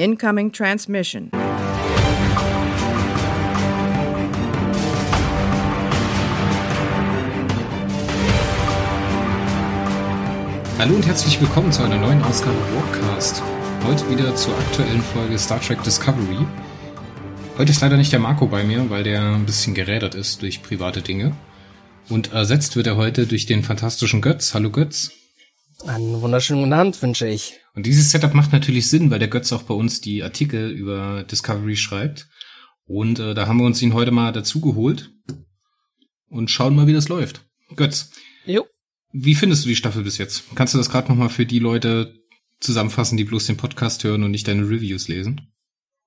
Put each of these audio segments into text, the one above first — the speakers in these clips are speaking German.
Incoming transmission. Hallo und herzlich willkommen zu einer neuen Ausgabe Warcast. Heute wieder zur aktuellen Folge Star Trek Discovery. Heute ist leider nicht der Marco bei mir, weil der ein bisschen gerädert ist durch private Dinge. Und ersetzt wird er heute durch den fantastischen Götz. Hallo Götz. Einen wunderschönen guten Abend wünsche ich. Und dieses Setup macht natürlich Sinn, weil der Götz auch bei uns die Artikel über Discovery schreibt. Und äh, da haben wir uns ihn heute mal dazu geholt und schauen mal, wie das läuft. Götz. Jo. Wie findest du die Staffel bis jetzt? Kannst du das gerade nochmal für die Leute zusammenfassen, die bloß den Podcast hören und nicht deine Reviews lesen?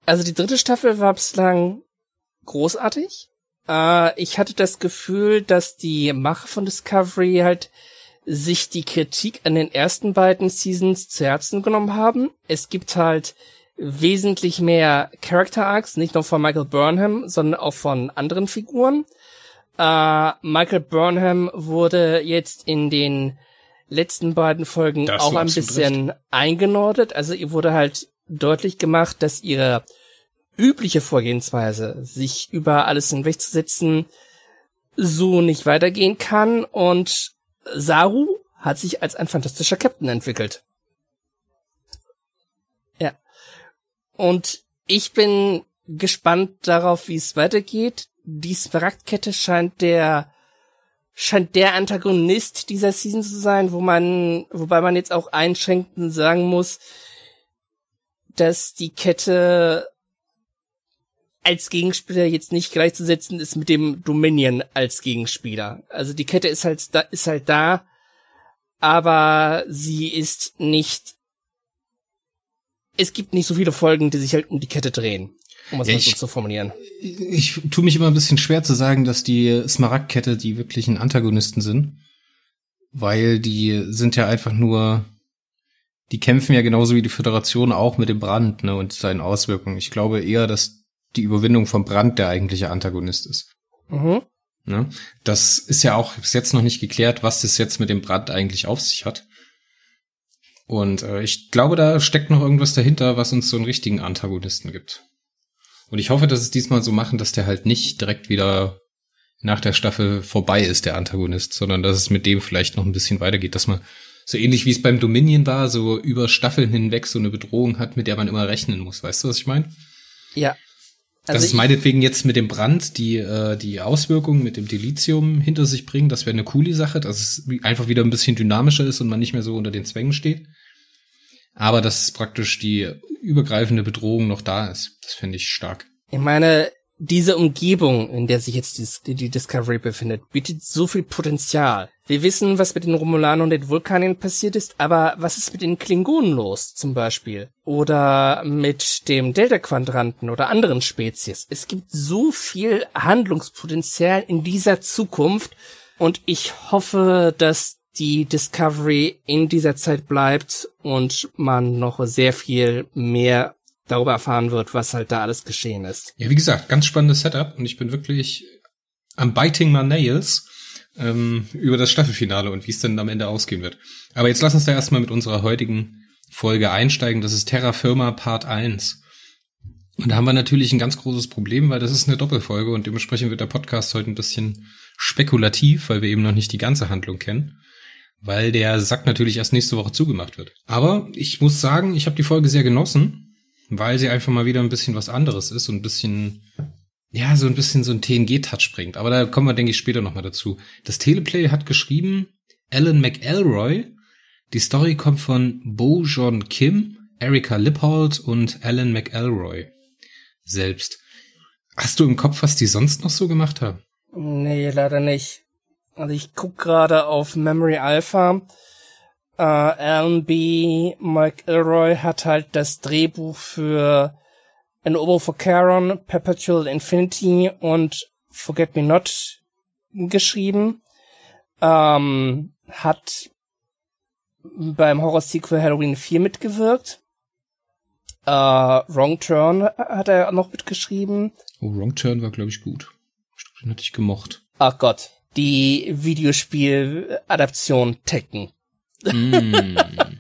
Also die dritte Staffel war bislang großartig. Äh, ich hatte das Gefühl, dass die Macher von Discovery halt sich die Kritik an den ersten beiden Seasons zu Herzen genommen haben. Es gibt halt wesentlich mehr Character Arcs, nicht nur von Michael Burnham, sondern auch von anderen Figuren. Äh, Michael Burnham wurde jetzt in den letzten beiden Folgen Da hast auch ein bisschen eingenordet. Also ihr wurde halt deutlich gemacht, dass ihre übliche Vorgehensweise, sich über alles hinwegzusetzen, so nicht weitergehen kann und Saru hat sich als ein fantastischer Captain entwickelt. Ja. Und ich bin gespannt darauf, wie es weitergeht. Die Smaragdkette scheint der scheint der Antagonist dieser Season zu sein, wo man, wobei man jetzt auch einschränkend sagen muss, dass die Kette als Gegenspieler jetzt nicht gleichzusetzen ist mit dem Dominion als Gegenspieler. Also die Kette ist halt da, ist halt da, aber sie ist nicht. Es gibt nicht so viele Folgen, die sich halt um die Kette drehen, um es Ja, mal so ich- zu formulieren. Ich tue mich immer ein bisschen schwer zu sagen, dass die Smaragdkette die wirklichen Antagonisten sind. Weil die sind ja einfach nur, die kämpfen ja genauso wie die Föderation auch mit dem Brand, ne, und seinen Auswirkungen. Ich glaube eher, dass die Überwindung vom Brand der eigentliche Antagonist ist. Mhm. Ne? Das ist ja auch bis jetzt noch nicht geklärt, was das jetzt mit dem Brand eigentlich auf sich hat. Und äh, ich glaube, da steckt noch irgendwas dahinter, was uns so einen richtigen Antagonisten gibt. Und ich hoffe, dass es diesmal so machen, dass der halt nicht direkt wieder nach der Staffel vorbei ist, der Antagonist, sondern dass es mit dem vielleicht noch ein bisschen weitergeht, dass man so ähnlich wie es beim Dominion war, so über Staffeln hinweg so eine Bedrohung hat, mit der man immer rechnen muss. Weißt du, was ich meine? Ja. Dass Also es ich- meinetwegen jetzt mit dem Brand die, äh, die Auswirkungen mit dem Dilithium hinter sich bringt, das wäre eine coole Sache, dass es einfach wieder ein bisschen dynamischer ist und man nicht mehr so unter den Zwängen steht. Aber dass praktisch die übergreifende Bedrohung noch da ist. Das finde ich stark. Ich meine, diese Umgebung, in der sich jetzt die, die Discovery befindet, bietet so viel Potenzial. Wir wissen, was mit den Romulanern und den Vulkanien passiert ist, aber was ist mit den Klingonen los, zum Beispiel? Oder mit dem Delta-Quadranten oder anderen Spezies? Es gibt so viel Handlungspotenzial in dieser Zukunft und ich hoffe, dass die Discovery in dieser Zeit bleibt und man noch sehr viel mehr darüber erfahren wird, was halt da alles geschehen ist. Ja, wie gesagt, ganz spannendes Setup und ich bin wirklich am biting my nails ähm, über das Staffelfinale und wie es denn am Ende ausgehen wird. Aber jetzt lass uns da erstmal mit unserer heutigen Folge einsteigen. Das ist Terra Firma Part 1. Und da haben wir natürlich ein ganz großes Problem, weil das ist eine Doppelfolge und dementsprechend wird der Podcast heute ein bisschen spekulativ, weil wir eben noch nicht die ganze Handlung kennen. Weil der Sack natürlich erst nächste Woche zugemacht wird. Aber ich muss sagen, ich habe die Folge sehr genossen, weil sie einfach mal wieder ein bisschen was anderes ist und ein bisschen, ja, so ein bisschen so ein TNG-Touch bringt. Aber da kommen wir, denke ich, später nochmal dazu. Das Teleplay hat geschrieben Alan McElroy. Die Story kommt von Bo John Kim, Erika Lippold und Alan McElroy selbst. Hast du im Kopf, was die sonst noch so gemacht haben? Nee, leider nicht. Also ich guck gerade auf Memory Alpha. Äh, Alan B. Mike Elroy hat halt das Drehbuch für An Oboe for Charon, Perpetual Infinity und Forget Me Not geschrieben. Ähm, hat beim Horror-Sequel Halloween 4 mitgewirkt. Äh, Wrong Turn hat er noch mitgeschrieben. Oh, Wrong Turn war, glaube ich, gut. Den hatte ich gemocht. Ach Gott, die Videospiel-Adaption Tekken. Mm.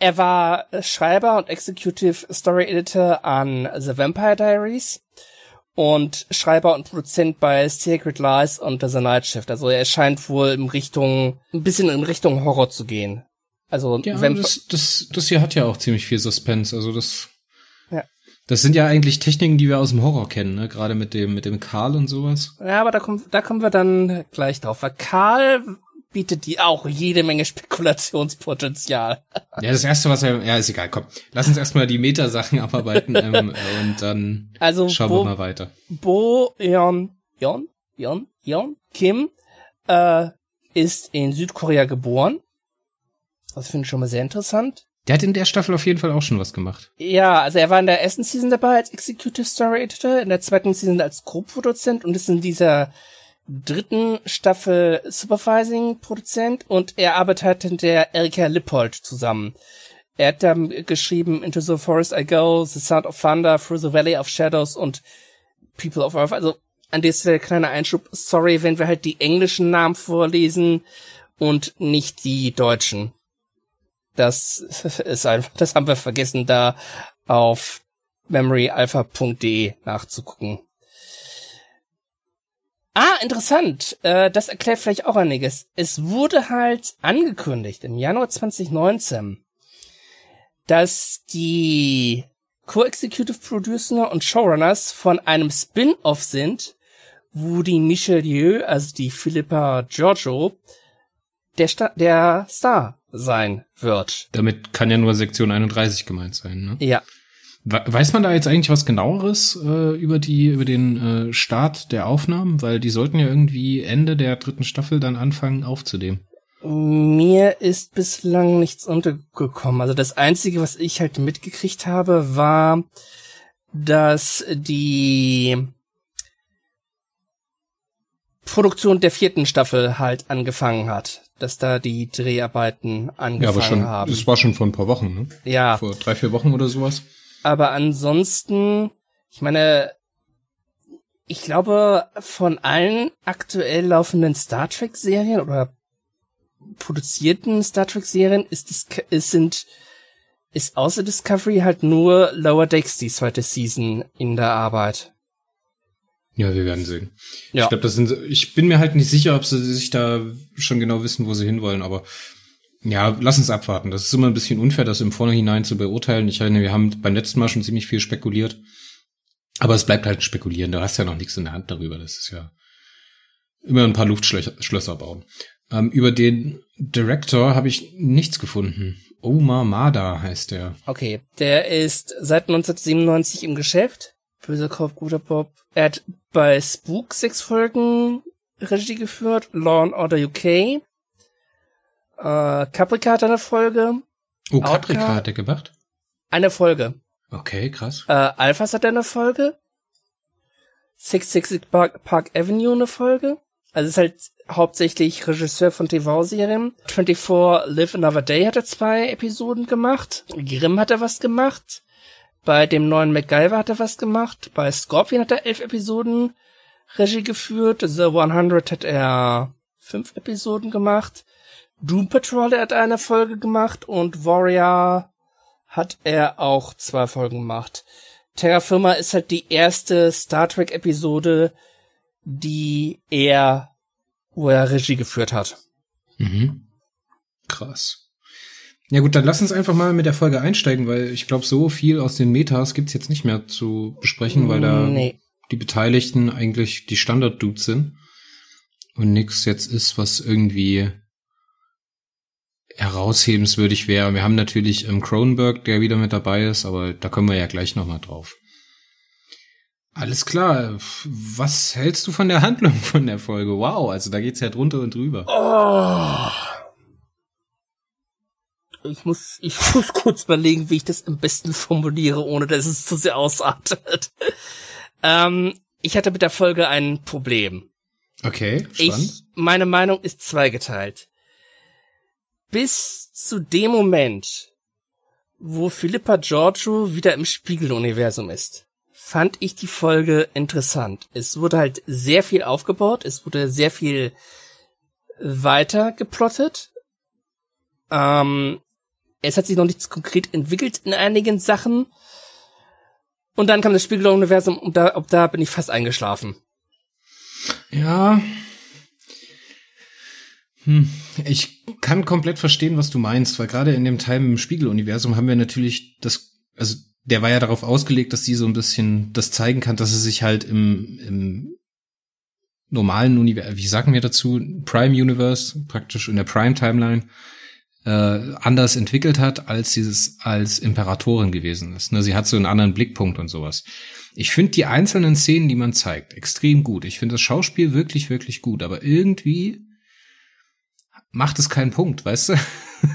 Er war Schreiber und Executive Story Editor an The Vampire Diaries und Schreiber und Produzent bei Secret Lies und The Night Shift. Also er scheint wohl in Richtung, ein bisschen in Richtung Horror zu gehen. Also ja, das, das, das hier hat ja auch ziemlich viel Suspense. Also das, ja. das sind ja eigentlich Techniken, die wir aus dem Horror kennen, ne? Gerade mit dem mit dem Karl und sowas. Ja, aber da kommen da kommen wir dann gleich drauf. Weil Karl bietet die auch jede Menge Spekulationspotenzial. Ja, das erste, was er, ja, ist egal, komm. Lass uns erstmal die Metasachen abarbeiten ähm, und dann also schauen Bo, wir mal weiter. Bo Yeon, Yeon, Yeon, Yeon Kim äh, ist in Südkorea geboren. Das finde ich schon mal sehr interessant. Der hat in der Staffel auf jeden Fall auch schon was gemacht. Ja, also er war in der ersten Season dabei als Executive Story Editor, in der zweiten Season als Co-Produzent und ist in dieser dritten Staffel Supervising-Produzent und er arbeitet mit der Erika Lippold zusammen. Er hat dann geschrieben Into the Forest I Go, The Sound of Thunder, Through the Valley of Shadows und People of Earth. Also an dieser Stelle kleiner Einschub. Sorry, wenn wir halt die englischen Namen vorlesen und nicht die deutschen. Das ist einfach, das haben wir vergessen, da auf memoryalpha.de nachzugucken. Ah, interessant. Äh, das erklärt vielleicht auch einiges. Es wurde halt angekündigt im Januar 2019, dass die Co-Executive Producer und Showrunners von einem Spin-off sind, wo die Michelle Yeoh, also die Philippa Giorgio, der, Sta der Star sein wird. Damit kann ja nur Sektion 31 gemeint sein, ne? Ja. Weiß man da jetzt eigentlich was genaueres äh, über die über den äh, Start der Aufnahmen, weil die sollten ja irgendwie Ende der dritten Staffel dann anfangen aufzunehmen. Mir ist bislang nichts untergekommen. Also das einzige, was ich halt mitgekriegt habe, war, dass die Produktion der vierten Staffel halt angefangen hat, dass da die Dreharbeiten angefangen ja, aber schon, haben. Das war schon vor ein paar Wochen, ne? Ja. Vor drei, vier Wochen oder sowas. Aber ansonsten, ich meine, ich glaube, von allen aktuell laufenden Star Trek Serien oder produzierten Star Trek Serien ist es, es sind, ist außer Discovery halt nur Lower Decks die zweite Season in der Arbeit. Ja, wir werden sehen. Ja. Ich glaube, das sind, ich bin mir halt nicht sicher, ob sie sich da schon genau wissen, wo sie hinwollen, aber ja, lass uns abwarten. Das ist immer ein bisschen unfair, das im Vorhinein zu beurteilen. Ich meine, wir haben beim letzten Mal schon ziemlich viel spekuliert. Aber es bleibt halt spekulieren. Du hast ja noch nichts in der Hand darüber. Das ist ja immer ein paar Luftschlösser bauen. Ähm, über den Director habe ich nichts gefunden. Omar Mada heißt der. Okay, der ist seit 1997 im Geschäft. Böser Kopf, guter Bob. Er hat bei Spook sechs Folgen Regie geführt, Law and Order UK, äh, Caprica hat eine Folge. Oh, Caprica hat er gemacht? Eine Folge. Okay, krass. Äh, Alphas hat eine Folge. 666 Park, Park Avenue eine Folge. Also ist halt hauptsächlich Regisseur von TV-Serien. 24 Live Another Day hat er zwei Episoden gemacht. Grimm hat er was gemacht. Bei dem neuen MacGyver hat er was gemacht. Bei Scorpion hat er elf Episoden Regie geführt. The 100 hat er fünf Episoden gemacht. Doom Patrol hat eine Folge gemacht und Warrior hat er auch zwei Folgen gemacht. Terra Firma ist halt die erste Star Trek Episode, die er, wo er Regie geführt hat. Mhm. Krass. Ja gut, dann lass uns einfach mal mit der Folge einsteigen, weil ich glaube, so viel aus den Metas gibt's jetzt nicht mehr zu besprechen, weil da nee. die Beteiligten eigentlich die Standard-Dudes sind und nix jetzt ist, was irgendwie heraushebenswürdig wäre. Wir haben natürlich ähm, Cronenberg, der wieder mit dabei ist, aber da kommen wir ja gleich nochmal drauf. Alles klar. Was hältst du von der Handlung von der Folge? Wow, also da geht's ja drunter und drüber. Oh. Ich muss, ich muss kurz überlegen, wie ich das am besten formuliere, ohne dass es zu sehr ausartet. ähm, ich hatte mit der Folge ein Problem. Okay, spannend. Ich, meine Meinung ist zweigeteilt bis zu dem Moment, wo Philippa Giorgio wieder im Spiegeluniversum ist, fand ich die Folge interessant. Es wurde halt sehr viel aufgebaut, es wurde sehr viel weiter geplottet. Ähm, es hat sich noch nichts konkret entwickelt in einigen Sachen. Und dann kam das Spiegeluniversum und da, ob da bin ich fast eingeschlafen. Ja. Hm. Ich kann komplett verstehen, was du meinst, weil gerade in dem Teil im Spiegeluniversum haben wir natürlich das, also der war ja darauf ausgelegt, dass sie so ein bisschen das zeigen kann, dass sie sich halt im, im normalen Universum, wie sagen wir dazu, Prime Universe, praktisch in der Prime Timeline, äh, anders entwickelt hat, als sie es als Imperatorin gewesen ist. Ne, sie hat so einen anderen Blickpunkt und sowas. Ich finde die einzelnen Szenen, die man zeigt, extrem gut. Ich finde das Schauspiel wirklich, wirklich gut, aber irgendwie macht es keinen Punkt, weißt du?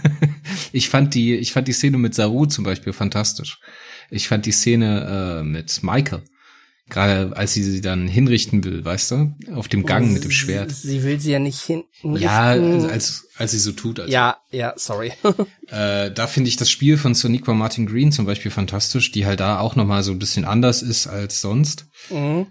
ich fand die, ich fand die Szene mit Saru zum Beispiel fantastisch. Ich fand die Szene äh, mit Michael Gerade als sie sie dann hinrichten will, weißt du? Auf dem Gang mit dem Schwert. Sie will sie ja nicht hinrichten. Ja, als, als sie so tut. Also. Ja, ja, sorry. äh, da finde ich das Spiel von Soniqua Martin Green zum Beispiel fantastisch, die halt da auch nochmal so ein bisschen anders ist als sonst. Mhm.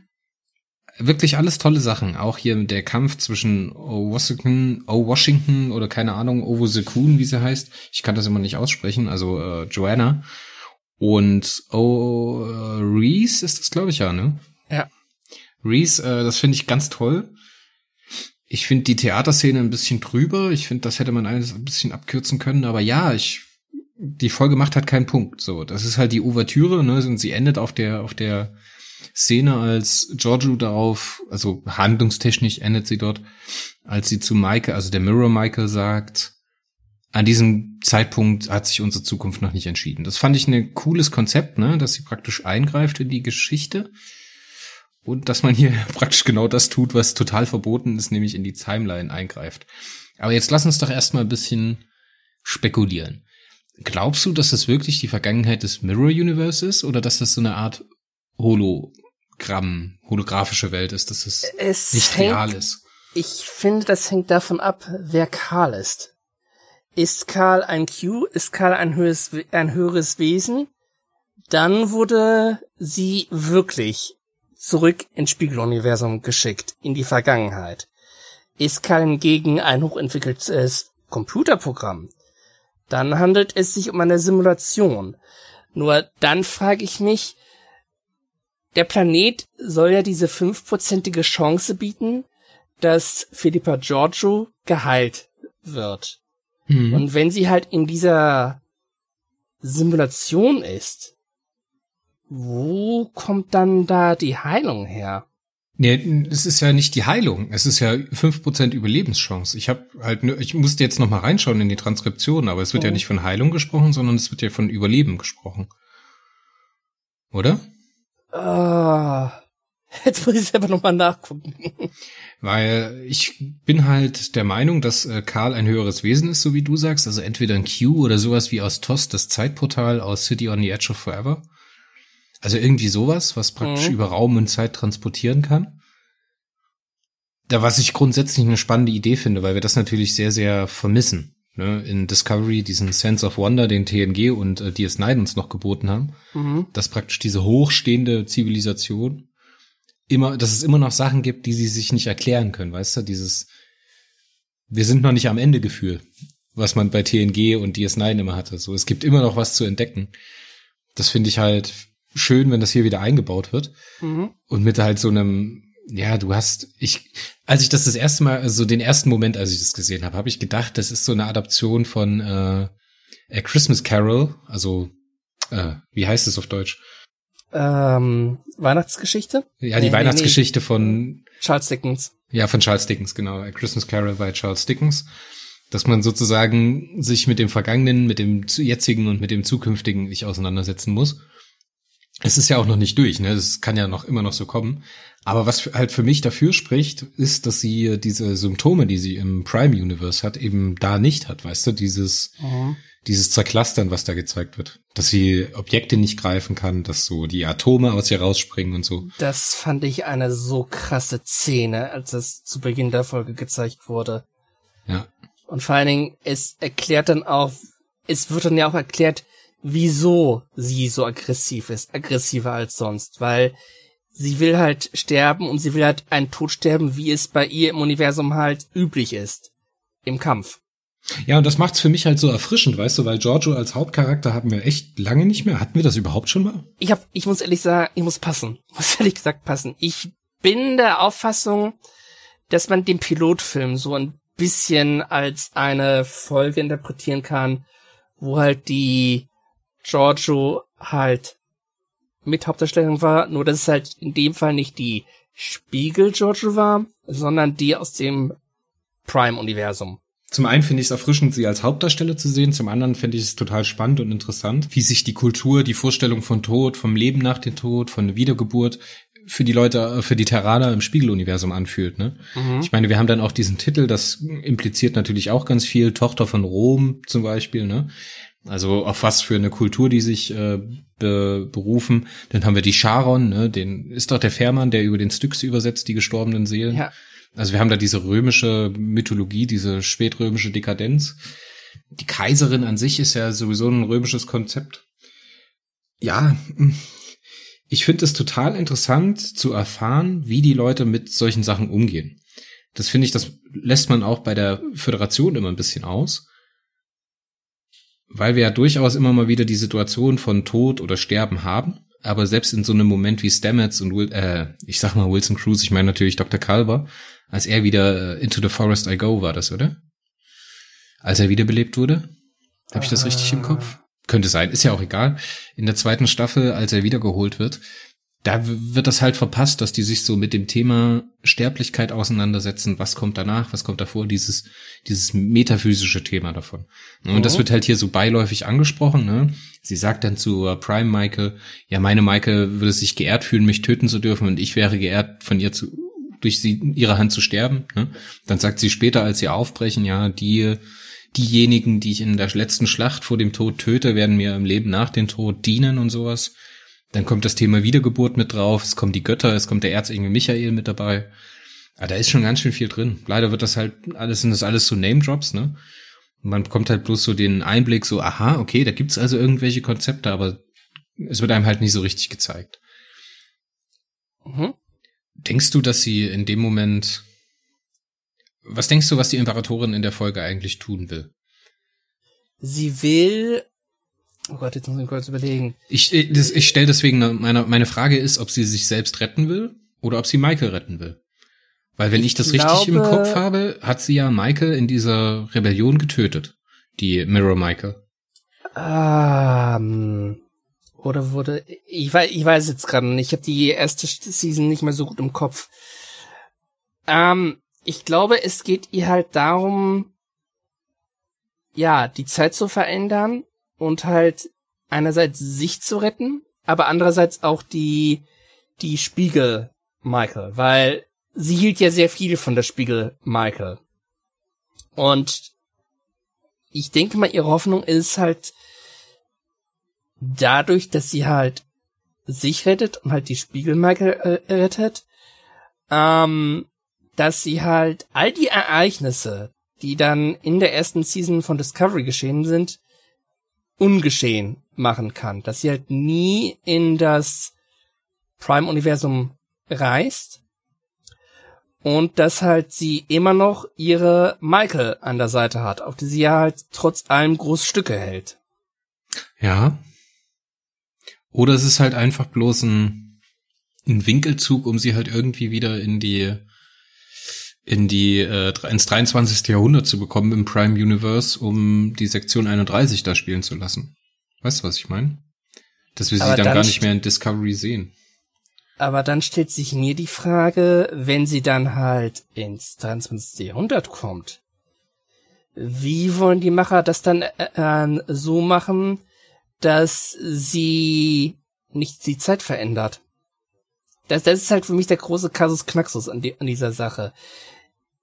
Wirklich alles tolle Sachen. Auch hier der Kampf zwischen O. Washington, O. Washington oder keine Ahnung, Ovo Sekun, wie sie heißt. Ich kann das immer nicht aussprechen. Also äh, Joanna und oh, Reese ist das, glaube ich, ja, ne? Ja. Reese, äh, das finde ich ganz toll. Ich finde die Theaterszene ein bisschen drüber. Ich finde, das hätte man alles ein bisschen abkürzen können. Aber ja, ich, die Folge macht halt keinen Punkt. So, das ist halt die Ouvertüre, ne? Und sie endet auf der, auf der Szene, als Giorgio darauf, also handlungstechnisch endet sie dort, als sie zu Michael, also der Mirror Michael sagt, an diesem Zeitpunkt hat sich unsere Zukunft noch nicht entschieden. Das fand ich ein cooles Konzept, ne, dass sie praktisch eingreift in die Geschichte und dass man hier praktisch genau das tut, was total verboten ist, nämlich in die Timeline eingreift. Aber jetzt lass uns doch erstmal ein bisschen spekulieren. Glaubst du, dass das wirklich die Vergangenheit des Mirror Universe ist oder dass das so eine Art Hologramm, holographische Welt ist, dass es, es nicht hängt, real ist? Ich finde, das hängt davon ab, wer Karl ist. Ist Karl ein Q? Ist Karl ein höheres, ein höheres Wesen? Dann wurde sie wirklich zurück ins Spiegeluniversum geschickt, in die Vergangenheit. Ist Karl hingegen ein hochentwickeltes Computerprogramm? Dann handelt es sich um eine Simulation. Nur dann frage ich mich, der Planet soll ja diese fünfprozentige Chance bieten, dass Philippa Giorgio geheilt wird. Mhm. Und wenn sie halt in dieser Simulation ist, wo kommt dann da die Heilung her? Nee, es ist ja nicht die Heilung. Es ist ja fünf Prozent Überlebenschance. Ich habe halt nur, ich musste jetzt noch mal reinschauen in die Transkription, aber es wird oh. ja nicht von Heilung gesprochen, sondern es wird ja von Überleben gesprochen. Oder? Ah. Jetzt muss ich selber nochmal nachgucken. Weil ich bin halt der Meinung, dass äh, Karl ein höheres Wesen ist, so wie du sagst. Also entweder ein Q oder sowas wie aus TOS, das Zeitportal aus City on the Edge of Forever. Also irgendwie sowas, was praktisch mhm. über Raum und Zeit transportieren kann. Da was ich grundsätzlich eine spannende Idee finde, weil wir das natürlich sehr, sehr vermissen. Ne? In Discovery, diesen Sense of Wonder, den TNG und äh, DS9 uns noch geboten haben. Mhm. Dass praktisch diese hochstehende Zivilisation immer, dass es immer noch Sachen gibt, die sie sich nicht erklären können, weißt du, dieses wir sind noch nicht am Ende Gefühl, was man bei TNG und DS9 immer hatte. So, es gibt immer noch was zu entdecken. Das finde ich halt schön, wenn das hier wieder eingebaut wird. Mhm. Und mit halt so einem, ja, du hast, ich, als ich das das erste Mal, also den ersten Moment, als ich das gesehen habe, habe ich gedacht, das ist so eine Adaption von äh, A Christmas Carol, also äh, wie heißt es auf Deutsch? ähm, Weihnachtsgeschichte? Ja, die nee, Weihnachtsgeschichte nee, nee. von Charles Dickens. Ja, von Charles Dickens, genau. A Christmas Carol bei Charles Dickens. Dass man sozusagen sich mit dem Vergangenen, mit dem jetzigen und mit dem zukünftigen nicht auseinandersetzen muss. Es ist ja auch noch nicht durch, ne? Das kann ja noch immer noch so kommen. Aber was halt für mich dafür spricht, ist, dass sie diese Symptome, die sie im Prime Universe hat, eben da nicht hat, weißt du, dieses, mhm dieses Zerklastern, was da gezeigt wird. Dass sie Objekte nicht greifen kann, dass so die Atome aus ihr rausspringen und so. Das fand ich eine so krasse Szene, als es zu Beginn der Folge gezeigt wurde. Ja. Und vor allen Dingen, es erklärt dann auch, es wird dann ja auch erklärt, wieso sie so aggressiv ist, aggressiver als sonst, weil sie will halt sterben und sie will halt einen Tod sterben, wie es bei ihr im Universum halt üblich ist. Im Kampf. Ja, und das macht's für mich halt so erfrischend, weißt du, weil Giorgio als Hauptcharakter haben wir echt lange nicht mehr. Hatten wir das überhaupt schon mal? Ich hab, ich muss ehrlich sagen, ich muss passen. Muss ehrlich gesagt passen. Ich bin der Auffassung, dass man den Pilotfilm so ein bisschen als eine Folge interpretieren kann, wo halt die Giorgio halt mit Hauptdarstellung war, nur dass es halt in dem Fall nicht die Spiegel Giorgio war, sondern die aus dem Prime-Universum. Zum einen finde ich es erfrischend, sie als Hauptdarsteller zu sehen, zum anderen finde ich es total spannend und interessant, wie sich die Kultur, die Vorstellung von Tod, vom Leben nach dem Tod, von der Wiedergeburt für die Leute, äh, für die Terraner im Spiegeluniversum anfühlt. Ne? Mhm. Ich meine, wir haben dann auch diesen Titel, das impliziert natürlich auch ganz viel, Tochter von Rom zum Beispiel. Ne? Also auf was für eine Kultur die sich äh, be berufen. Dann haben wir die Charon, ne? den ist doch der Fährmann, der über den Styx übersetzt, die gestorbenen Seelen. Ja. Also wir haben da diese römische Mythologie, diese spätrömische Dekadenz. Die Kaiserin an sich ist ja sowieso ein römisches Konzept. Ja, ich finde es total interessant zu erfahren, wie die Leute mit solchen Sachen umgehen. Das finde ich, das lässt man auch bei der Föderation immer ein bisschen aus. Weil wir ja durchaus immer mal wieder die Situation von Tod oder Sterben haben. Aber selbst in so einem Moment wie Stamets und Will, äh, ich sag mal Wilson Cruz, ich meine natürlich Dr. Calver, als er wieder äh, Into the Forest I Go war das, oder? Als er wiederbelebt wurde? Habe ich das richtig im Kopf? könnte sein, ist ja auch egal. In der zweiten Staffel, als er wiedergeholt wird, da wird das halt verpasst, dass die sich so mit dem Thema Sterblichkeit auseinandersetzen. Was kommt danach? Was kommt davor? Dieses, dieses metaphysische Thema davon. Und oh. das wird halt hier so beiläufig angesprochen, ne? Sie sagt dann zu Prime Michael, ja, meine Michael würde sich geehrt fühlen, mich töten zu dürfen und ich wäre geehrt, von ihr zu, durch sie, ihre Hand zu sterben, ne? Dann sagt sie später, als sie aufbrechen, ja, die, diejenigen, die ich in der letzten Schlacht vor dem Tod töte, werden mir im Leben nach dem Tod dienen und sowas. Dann kommt das Thema Wiedergeburt mit drauf, es kommen die Götter, es kommt der Erzengel Michael mit dabei. Aber ah, da ist schon ganz schön viel drin. Leider wird das halt alles, sind das alles so Name-Drops, ne? Und man bekommt halt bloß so den Einblick, so, aha, okay, da gibt's also irgendwelche Konzepte, aber es wird einem halt nicht so richtig gezeigt. Mhm. Denkst du, dass sie in dem Moment was denkst du, was die Imperatorin in der Folge eigentlich tun will? Sie will. Oh Gott, jetzt muss ich kurz überlegen. Ich, äh, das, ich stelle deswegen meine, meine Frage ist, ob sie sich selbst retten will oder ob sie Michael retten will. Weil wenn ich, ich das glaube, richtig im Kopf habe, hat sie ja Michael in dieser Rebellion getötet. Die Mirror Michael. Ähm, oder wurde. Ich weiß, ich weiß jetzt gerade nicht. Ich habe die erste Season nicht mehr so gut im Kopf. Ähm, ich glaube, es geht ihr halt darum, ja, die Zeit zu verändern und halt einerseits sich zu retten, aber andererseits auch die, die Spiegel Michael, weil sie hielt ja sehr viel von der Spiegel Michael. Und ich denke mal, ihre Hoffnung ist halt dadurch, dass sie halt sich rettet und halt die Spiegel Michael äh, rettet, ähm, dass sie halt all die Ereignisse, die dann in der ersten Season von Discovery geschehen sind, ungeschehen machen kann. Dass sie halt nie in das Prime-Universum reist und dass halt sie immer noch ihre Michael an der Seite hat, auf die sie ja halt trotz allem Großstücke hält. Ja. Oder es ist halt einfach bloß ein, ein Winkelzug, um sie halt irgendwie wieder in die in die äh, ins 23. Jahrhundert zu bekommen im Prime Universe, um die Sektion 31 da spielen zu lassen. Weißt du, was ich meine? Dass wir sie dann, dann gar nicht mehr in Discovery sehen. Aber dann stellt sich mir die Frage, wenn sie dann halt ins 23. Jahrhundert kommt, wie wollen die Macher das dann äh, äh, so machen, dass sie nicht die Zeit verändert? Das, das ist halt für mich der große Kasus Knaxus an, die, an dieser Sache.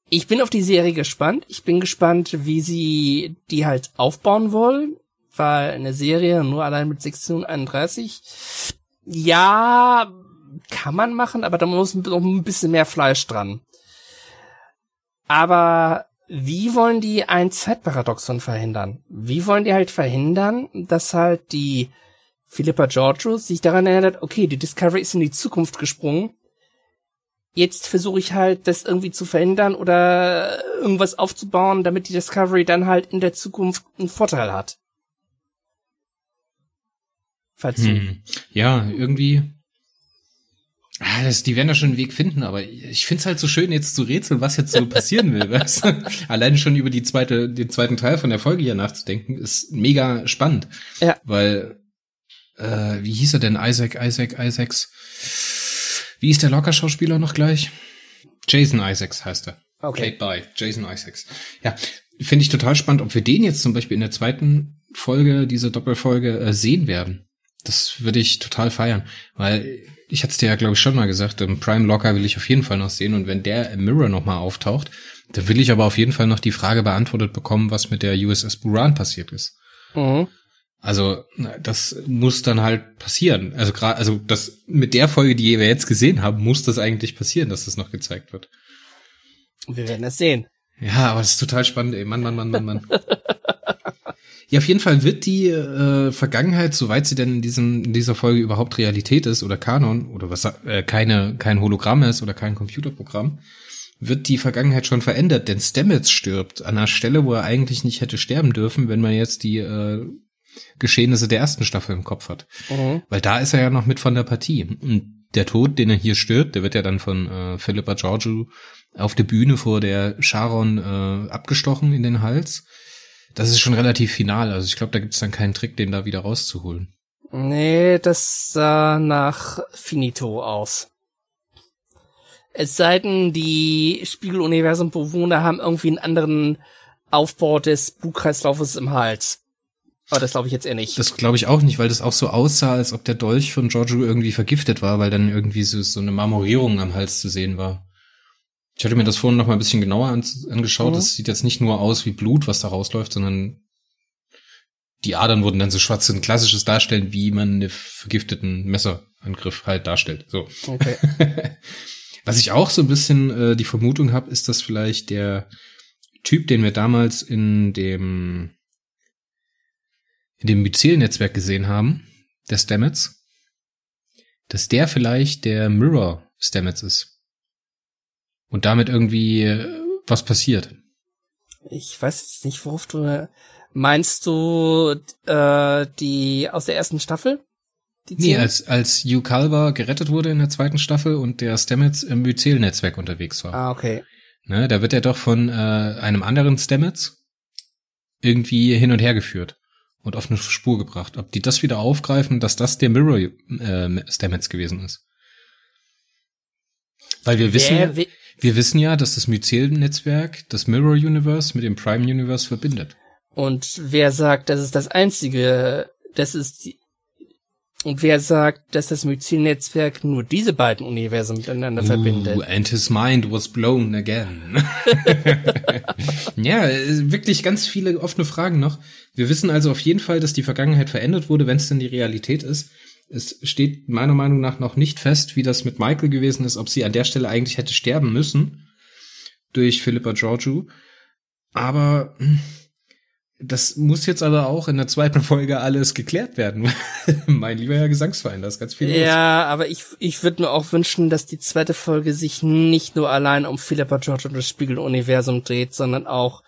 Ich bin auf die Serie gespannt. Ich bin gespannt, wie sie die halt aufbauen wollen, weil eine Serie nur allein mit 1631, ja, kann man machen, aber da muss noch ein bisschen mehr Fleisch dran. Aber wie wollen die ein Zeitparadoxon verhindern? Wie wollen die halt verhindern, dass halt die Philippa Giorgio sich daran erinnert, okay, die Discovery ist in die Zukunft gesprungen. Jetzt versuche ich halt, das irgendwie zu verändern oder irgendwas aufzubauen, damit die Discovery dann halt in der Zukunft einen Vorteil hat. Falls hm. Ja, irgendwie. Ah, das, die werden da schon einen Weg finden, aber ich find's halt so schön, jetzt zu rätseln, was jetzt so passieren will. weißt du? Alleine schon über die zweite, den zweiten Teil von der Folge hier nachzudenken, ist mega spannend. Ja. Weil, äh, wie hieß er denn? Isaac, Isaac, Isaacs. Wie ist der Locker-Schauspieler noch gleich? Jason Isaacs heißt er. Okay. Played by Jason Isaacs. Ja, finde ich total spannend, ob wir den jetzt zum Beispiel in der zweiten Folge, diese Doppelfolge, äh, sehen werden. Das würde ich total feiern, weil ich hatte es dir ja, glaube ich, schon mal gesagt, im Prime Locker will ich auf jeden Fall noch sehen und wenn der im Mirror nochmal auftaucht, dann will ich aber auf jeden Fall noch die Frage beantwortet bekommen, was mit der USS Buran passiert ist. Mhm. Also das muss dann halt passieren. Also gerade, also das mit der Folge, die wir jetzt gesehen haben, muss das eigentlich passieren, dass das noch gezeigt wird. Wir werden das sehen. Ja, aber das ist total spannend, ey. Mann, Mann, Mann, Mann, Mann. ja, auf jeden Fall wird die äh, Vergangenheit, soweit sie denn in diesem in dieser Folge überhaupt Realität ist oder Kanon oder was äh, keine kein Hologramm ist oder kein Computerprogramm, wird die Vergangenheit schon verändert, denn Stamets stirbt an einer Stelle, wo er eigentlich nicht hätte sterben dürfen, wenn man jetzt die äh, Geschehnisse der ersten Staffel im Kopf hat. Mhm. Weil da ist er ja noch mit von der Partie. Und der Tod, den er hier stirbt, der wird ja dann von äh, Philippa Georgiou auf der Bühne vor der Sharon äh, abgestochen in den Hals. Das ist schon relativ final. Also ich glaube, da gibt's dann keinen Trick, den da wieder rauszuholen. Nee, das sah nach Finito aus. Es sei denn, die Spiegeluniversum-Bewohner haben irgendwie einen anderen Aufbau des Buchkreislaufes im Hals. Aber das glaube ich jetzt eher nicht. Das glaube ich auch nicht, weil das auch so aussah, als ob der Dolch von Giorgio irgendwie vergiftet war, weil dann irgendwie so, so eine Marmorierung am Hals zu sehen war. Ich hatte mir das vorhin noch mal ein bisschen genauer an, angeschaut. Mhm. Das sieht jetzt nicht nur aus wie Blut, was da rausläuft, sondern die Adern wurden dann so schwarz. Ein klassisches Darstellen, wie man einen vergifteten Messerangriff halt darstellt. So. Okay. was ich auch so ein bisschen äh, die Vermutung habe, ist, dass vielleicht der Typ, den wir damals in dem in dem Myzel-Netzwerk gesehen haben, der Stamets, dass der vielleicht der Mirror Stamets ist. Und damit irgendwie äh, was passiert. Ich weiß jetzt nicht, worauf du meinst du äh, die aus der ersten Staffel? Die nee, als, als Hugh Calver gerettet wurde in der zweiten Staffel und der Stamets im Myzel-Netzwerk unterwegs war. Ah, okay. Ne, da wird er doch von äh, einem anderen Stamets irgendwie hin und her geführt und auf eine Spur gebracht. Ob die das wieder aufgreifen, dass das der Mirror äh, Stamets gewesen ist. Weil wir wissen, ja, wir wissen ja, dass das Mycelium-Netzwerk das Mirror Universe mit dem Prime Universe verbindet. Und wer sagt, das ist das einzige, das ist die, und wer sagt, dass das Mycel-Netzwerk nur diese beiden Universen miteinander uh, verbindet? And his mind was blown again. ja, wirklich ganz viele offene Fragen noch. Wir wissen also auf jeden Fall, dass die Vergangenheit verändert wurde, wenn es denn die Realität ist. Es steht meiner Meinung nach noch nicht fest, wie das mit Michael gewesen ist, ob sie an der Stelle eigentlich hätte sterben müssen durch Philippa Georgiou. Aber hm, das muss jetzt aber auch in der zweiten Folge alles geklärt werden. mein lieber Herr Gesangsverein, da ist ganz viel Ja, aber ich, ich würde mir auch wünschen, dass die zweite Folge sich nicht nur allein um Philippa George und das Spiegeluniversum dreht, sondern auch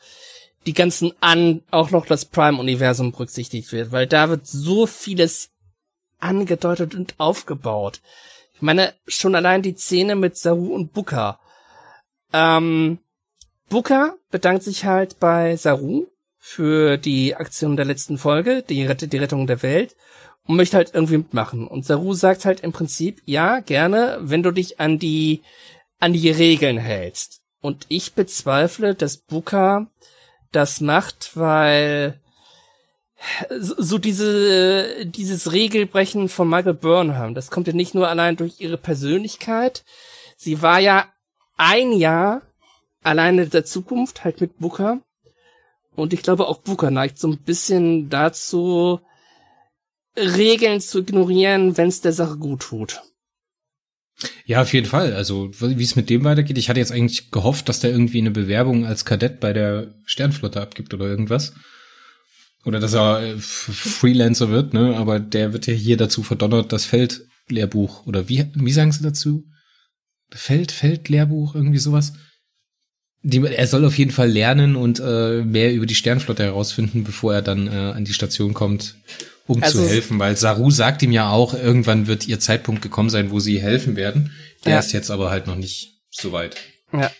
die ganzen an, auch noch das Prime-Universum berücksichtigt wird, weil da wird so vieles angedeutet und aufgebaut. Ich meine, schon allein die Szene mit Saru und Booker. Ähm, Booker bedankt sich halt bei Saru für die Aktion der letzten Folge, die, die Rettung der Welt, und möchte halt irgendwie mitmachen. Und Saru sagt halt im Prinzip, ja, gerne, wenn du dich an die, an die Regeln hältst. Und ich bezweifle, dass Buka das macht, weil so diese, dieses Regelbrechen von Michael Burnham, das kommt ja nicht nur allein durch ihre Persönlichkeit. Sie war ja ein Jahr alleine der Zukunft, halt mit Booker. Und ich glaube, auch Booker neigt so ein bisschen dazu, Regeln zu ignorieren, wenn es der Sache gut tut. Ja, auf jeden Fall. Also, wie es mit dem weitergeht, ich hatte jetzt eigentlich gehofft, dass der irgendwie eine Bewerbung als Kadett bei der Sternflotte abgibt oder irgendwas. Oder dass er äh, Freelancer wird, ne? Aber der wird ja hier dazu verdonnert, das Feldlehrbuch, oder wie, wie sagen sie dazu? Feld, Feldlehrbuch, irgendwie sowas. Die, er soll auf jeden Fall lernen und äh, mehr über die Sternflotte herausfinden, bevor er dann äh, an die Station kommt, um also, zu helfen. Weil Saru sagt ihm ja auch, irgendwann wird ihr Zeitpunkt gekommen sein, wo sie helfen werden. Der ja. ist jetzt aber halt noch nicht so weit. Ja.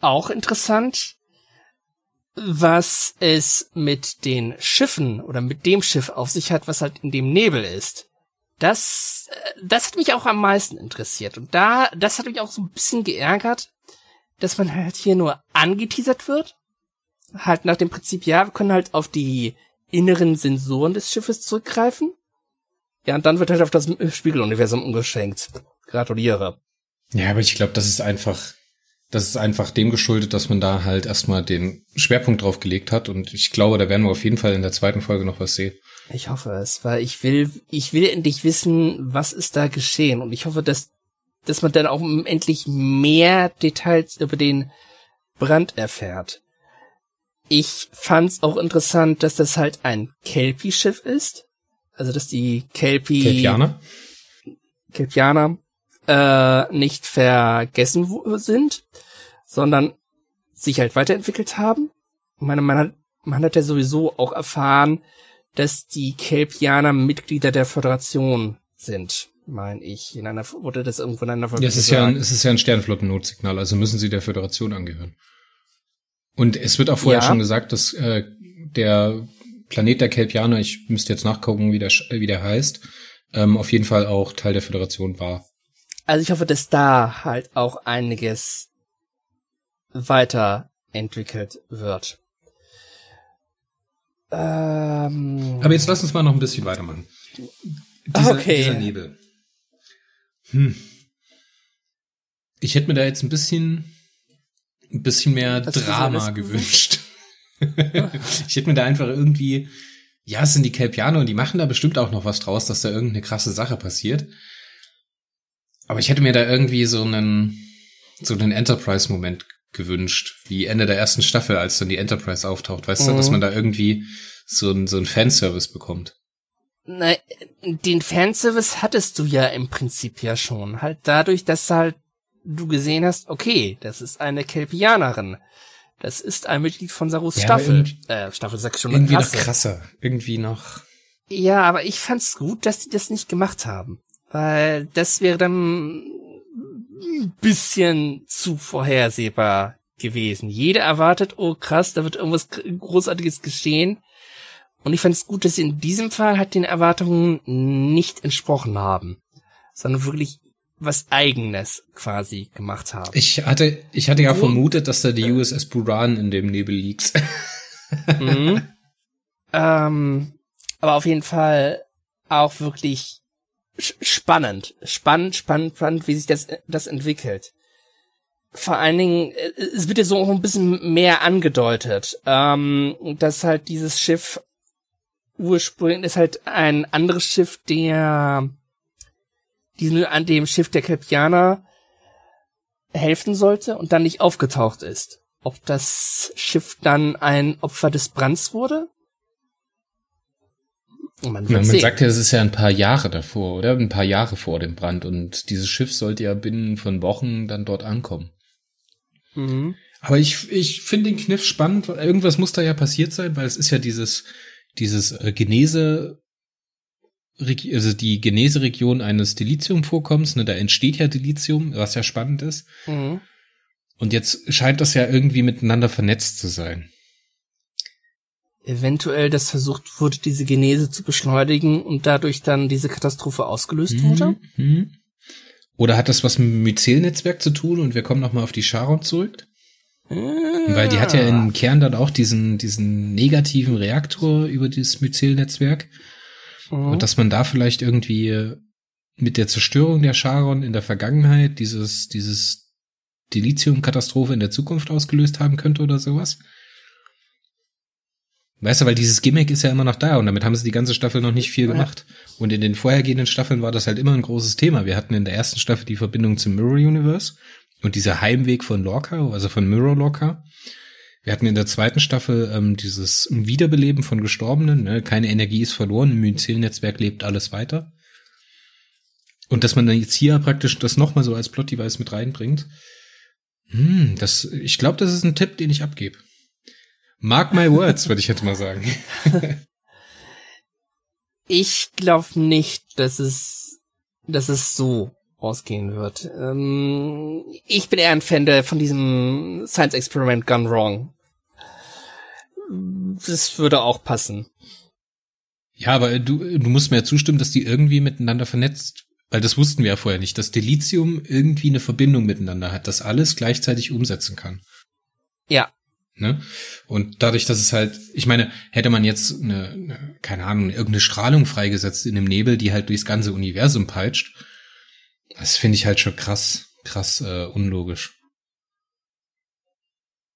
Auch interessant, was es mit den Schiffen oder mit dem Schiff auf sich hat, was halt in dem Nebel ist. Das, äh, das hat mich auch am meisten interessiert. Und da, das hat mich auch so ein bisschen geärgert, dass man halt hier nur angeteasert wird. Halt nach dem Prinzip, ja, wir können halt auf die inneren Sensoren des Schiffes zurückgreifen. Ja, und dann wird halt auf das Spiegeluniversum umgeschenkt. Gratuliere. Ja, aber ich glaube, das ist einfach, das ist einfach dem geschuldet, dass man da halt erstmal den Schwerpunkt drauf gelegt hat. Und ich glaube, da werden wir auf jeden Fall in der zweiten Folge noch was sehen. Ich hoffe es, weil ich will, ich will endlich wissen, was ist da geschehen. Und ich hoffe, dass dass man dann auch endlich mehr Details über den Brand erfährt. Ich fand's auch interessant, dass das halt ein Kelpie-Schiff ist. Also, dass die Kelpie... Kelpianer? Kelpianer äh, nicht vergessen sind, sondern sich halt weiterentwickelt haben. Ich meine, man hat, man hat ja sowieso auch erfahren, dass die Kelpianer Mitglieder der Föderation sind meine ich. In einer, wurde das irgendwo in einer Folge ja, es ist ja ein, es ist ja ein Sternflotten-Notsignal, also müssen sie der Föderation angehören. Und es wird auch vorher ja. schon gesagt, dass äh, der Planet der Kelpianer, ich müsste jetzt nachgucken, wie der, wie der heißt, ähm, auf jeden Fall auch Teil der Föderation war. Also ich hoffe, dass da halt auch einiges weiterentwickelt wird. Ähm, Aber jetzt lass uns mal noch ein bisschen weitermachen. Dieser, okay. dieser Nebel. Hm. Ich hätte mir da jetzt ein bisschen, ein bisschen mehr Hast Drama gewünscht. ich hätte mir da einfach irgendwie, ja, es sind die Kelpianer und die machen da bestimmt auch noch was draus, dass da irgendeine krasse Sache passiert. Aber ich hätte mir da irgendwie so einen, so einen Enterprise-Moment gewünscht, wie Ende der ersten Staffel, als dann die Enterprise auftaucht, weißt mhm. du, dass mhm. man da irgendwie so ein, so ein Fanservice bekommt. Na, den Fanservice hattest du ja im Prinzip ja schon. Halt dadurch, dass halt du gesehen hast, okay, das ist eine Kelpianerin. Das ist ein Mitglied von Sarus ja, Staffel. Äh, Staffel 6 schon Irgendwie noch krasser. Irgendwie noch. Ja, aber ich fand's gut, dass die das nicht gemacht haben. Weil das wäre dann ein bisschen zu vorhersehbar gewesen. Jeder erwartet, oh krass, da wird irgendwas Großartiges geschehen. Und ich fand es gut, dass sie in diesem Fall halt den Erwartungen nicht entsprochen haben, sondern wirklich was eigenes quasi gemacht haben. Ich hatte, ich hatte ja oh. vermutet, dass da die USS Buran in dem Nebel liegt. mhm. ähm, aber auf jeden Fall auch wirklich spannend, spannend, spannend, spannend, wie sich das, das entwickelt. Vor allen Dingen, äh, es wird ja so auch ein bisschen mehr angedeutet, ähm, dass halt dieses Schiff ursprünglich ist halt ein anderes Schiff, der diesem an dem Schiff der Kelpianer helfen sollte und dann nicht aufgetaucht ist. Ob das Schiff dann ein Opfer des Brands wurde? Man, ja, man sagt ja, es ist ja ein paar Jahre davor, oder? Ein paar Jahre vor dem Brand und dieses Schiff sollte ja binnen von Wochen dann dort ankommen. Mhm. Aber ich, ich finde den Kniff spannend, weil irgendwas muss da ja passiert sein, weil es ist ja dieses, dieses äh, Genese, also die Geneseregion eines Dilithium-Vorkommens, ne, da entsteht ja Dilithium, was ja spannend ist. Mhm. Und jetzt scheint das ja irgendwie miteinander vernetzt zu sein. Eventuell, dass versucht wurde, diese Genese zu beschleunigen und dadurch dann diese Katastrophe ausgelöst wurde? Mhm. Oder hat das was mit dem Myzel-Netzwerk zu tun und wir kommen nochmal auf die Charon zurück? Weil die hat ja im Kern dann auch diesen, diesen negativen Reaktor über dieses Myzel-Netzwerk. Mhm. Und dass man da vielleicht irgendwie mit der Zerstörung der Charon in der Vergangenheit dieses, dieses Dilithium-Katastrophe in der Zukunft ausgelöst haben könnte oder sowas. Weißt du, weil dieses Gimmick ist ja immer noch da und damit haben sie die ganze Staffel noch nicht viel gemacht. Und in den vorhergehenden Staffeln war das halt immer ein großes Thema. Wir hatten in der ersten Staffel die Verbindung zum Mirror Universe und dieser Heimweg von Lorca, also von Mirror Lorca. Wir hatten in der zweiten Staffel ähm, dieses Wiederbeleben von Gestorbenen. Ne? Keine Energie ist verloren, im Myzel-Netzwerk lebt alles weiter. Und dass man dann jetzt hier praktisch das nochmal so als Plot-Device mit reinbringt. Hm, das, ich glaube, das ist ein Tipp, den ich abgebe. Mark my words, würde ich jetzt mal sagen. ich glaube nicht, dass es, dass es so ausgehen wird. Ähm, ich bin eher ein Fan der, von diesem Science Experiment Gone Wrong. Das würde auch passen. Ja, aber du, du musst mir ja zustimmen, dass die irgendwie miteinander vernetzt, weil das wussten wir ja vorher nicht, dass Delizium irgendwie eine Verbindung miteinander hat, das alles gleichzeitig umsetzen kann. Ja. Ne? Und dadurch, dass es halt, ich meine, hätte man jetzt eine, eine keine Ahnung, irgendeine Strahlung freigesetzt in dem Nebel, die halt durchs ganze Universum peitscht, das finde ich halt schon krass, krass äh, unlogisch.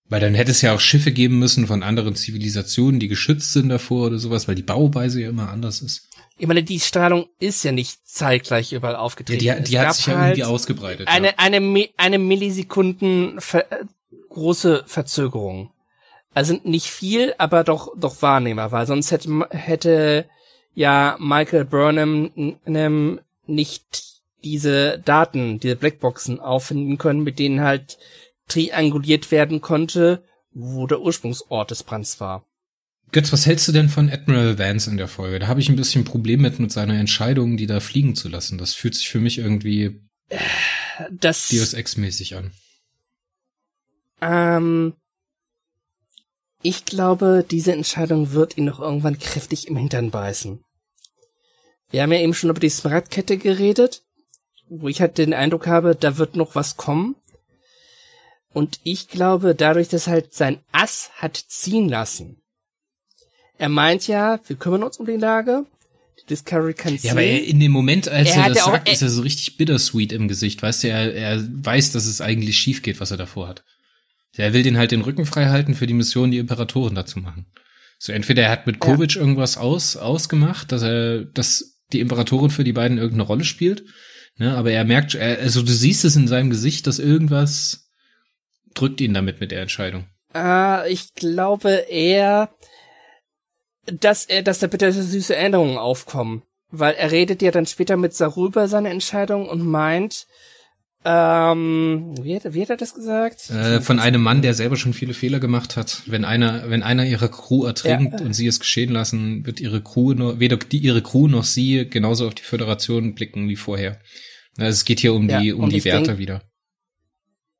Weil dann hätte es ja auch Schiffe geben müssen von anderen Zivilisationen, die geschützt sind davor oder sowas, weil die Bauweise ja immer anders ist. Ich meine, die Strahlung ist ja nicht zeitgleich überall aufgetreten. Ja, die, die hat sich ja halt irgendwie ausgebreitet. Eine, ja. eine, eine Millisekunden ver große Verzögerung. Also nicht viel, aber doch, doch wahrnehmbar, weil sonst hätte, hätte ja Michael Burnham nicht diese Daten, diese Blackboxen auffinden können, mit denen halt trianguliert werden konnte, wo der Ursprungsort des Brands war. Götz, was hältst du denn von Admiral Vance in der Folge? Da habe ich ein bisschen Problem mit, mit seiner Entscheidung, die da fliegen zu lassen. Das fühlt sich für mich irgendwie das, Deus Ex-mäßig an. Ähm, ich glaube, diese Entscheidung wird ihn noch irgendwann kräftig im Hintern beißen. Wir haben ja eben schon über die Smaragdkette geredet, wo ich halt den Eindruck habe, da wird noch was kommen. Und ich glaube, dadurch, dass halt sein Ass hat ziehen lassen. Er meint ja, wir kümmern uns um die Lage. Die Discovery kann ziehen. Ja, aber in dem Moment, als er, er das sagt, auch, ist er so richtig bittersweet im Gesicht. Weißt du, er, er weiß, dass es eigentlich schief geht, was er davor hat. Er will den halt den Rücken frei halten für die Mission, die Imperatoren dazu machen. So entweder er hat mit Kovic ja. irgendwas aus, ausgemacht, dass er, dass die Imperatorin für die beiden irgendeine Rolle spielt. Ne, aber er merkt, er, also du siehst es in seinem Gesicht, dass irgendwas drückt ihn damit mit der Entscheidung. Äh, ich glaube eher, dass er, dass da bitte süße Erinnerungen aufkommen. Weil er redet ja dann später mit Saru über seine Entscheidung und meint, ähm, wie hat, wie hat er das gesagt? Äh, von einem Mann, der selber schon viele Fehler gemacht hat. Wenn einer, wenn einer ihre Crew ertrinkt ja. und sie es geschehen lassen, wird ihre Crew nur, weder die, ihre Crew noch sie genauso auf die Föderation blicken wie vorher. Also es geht hier um ja, die, um die Werte denk, wieder.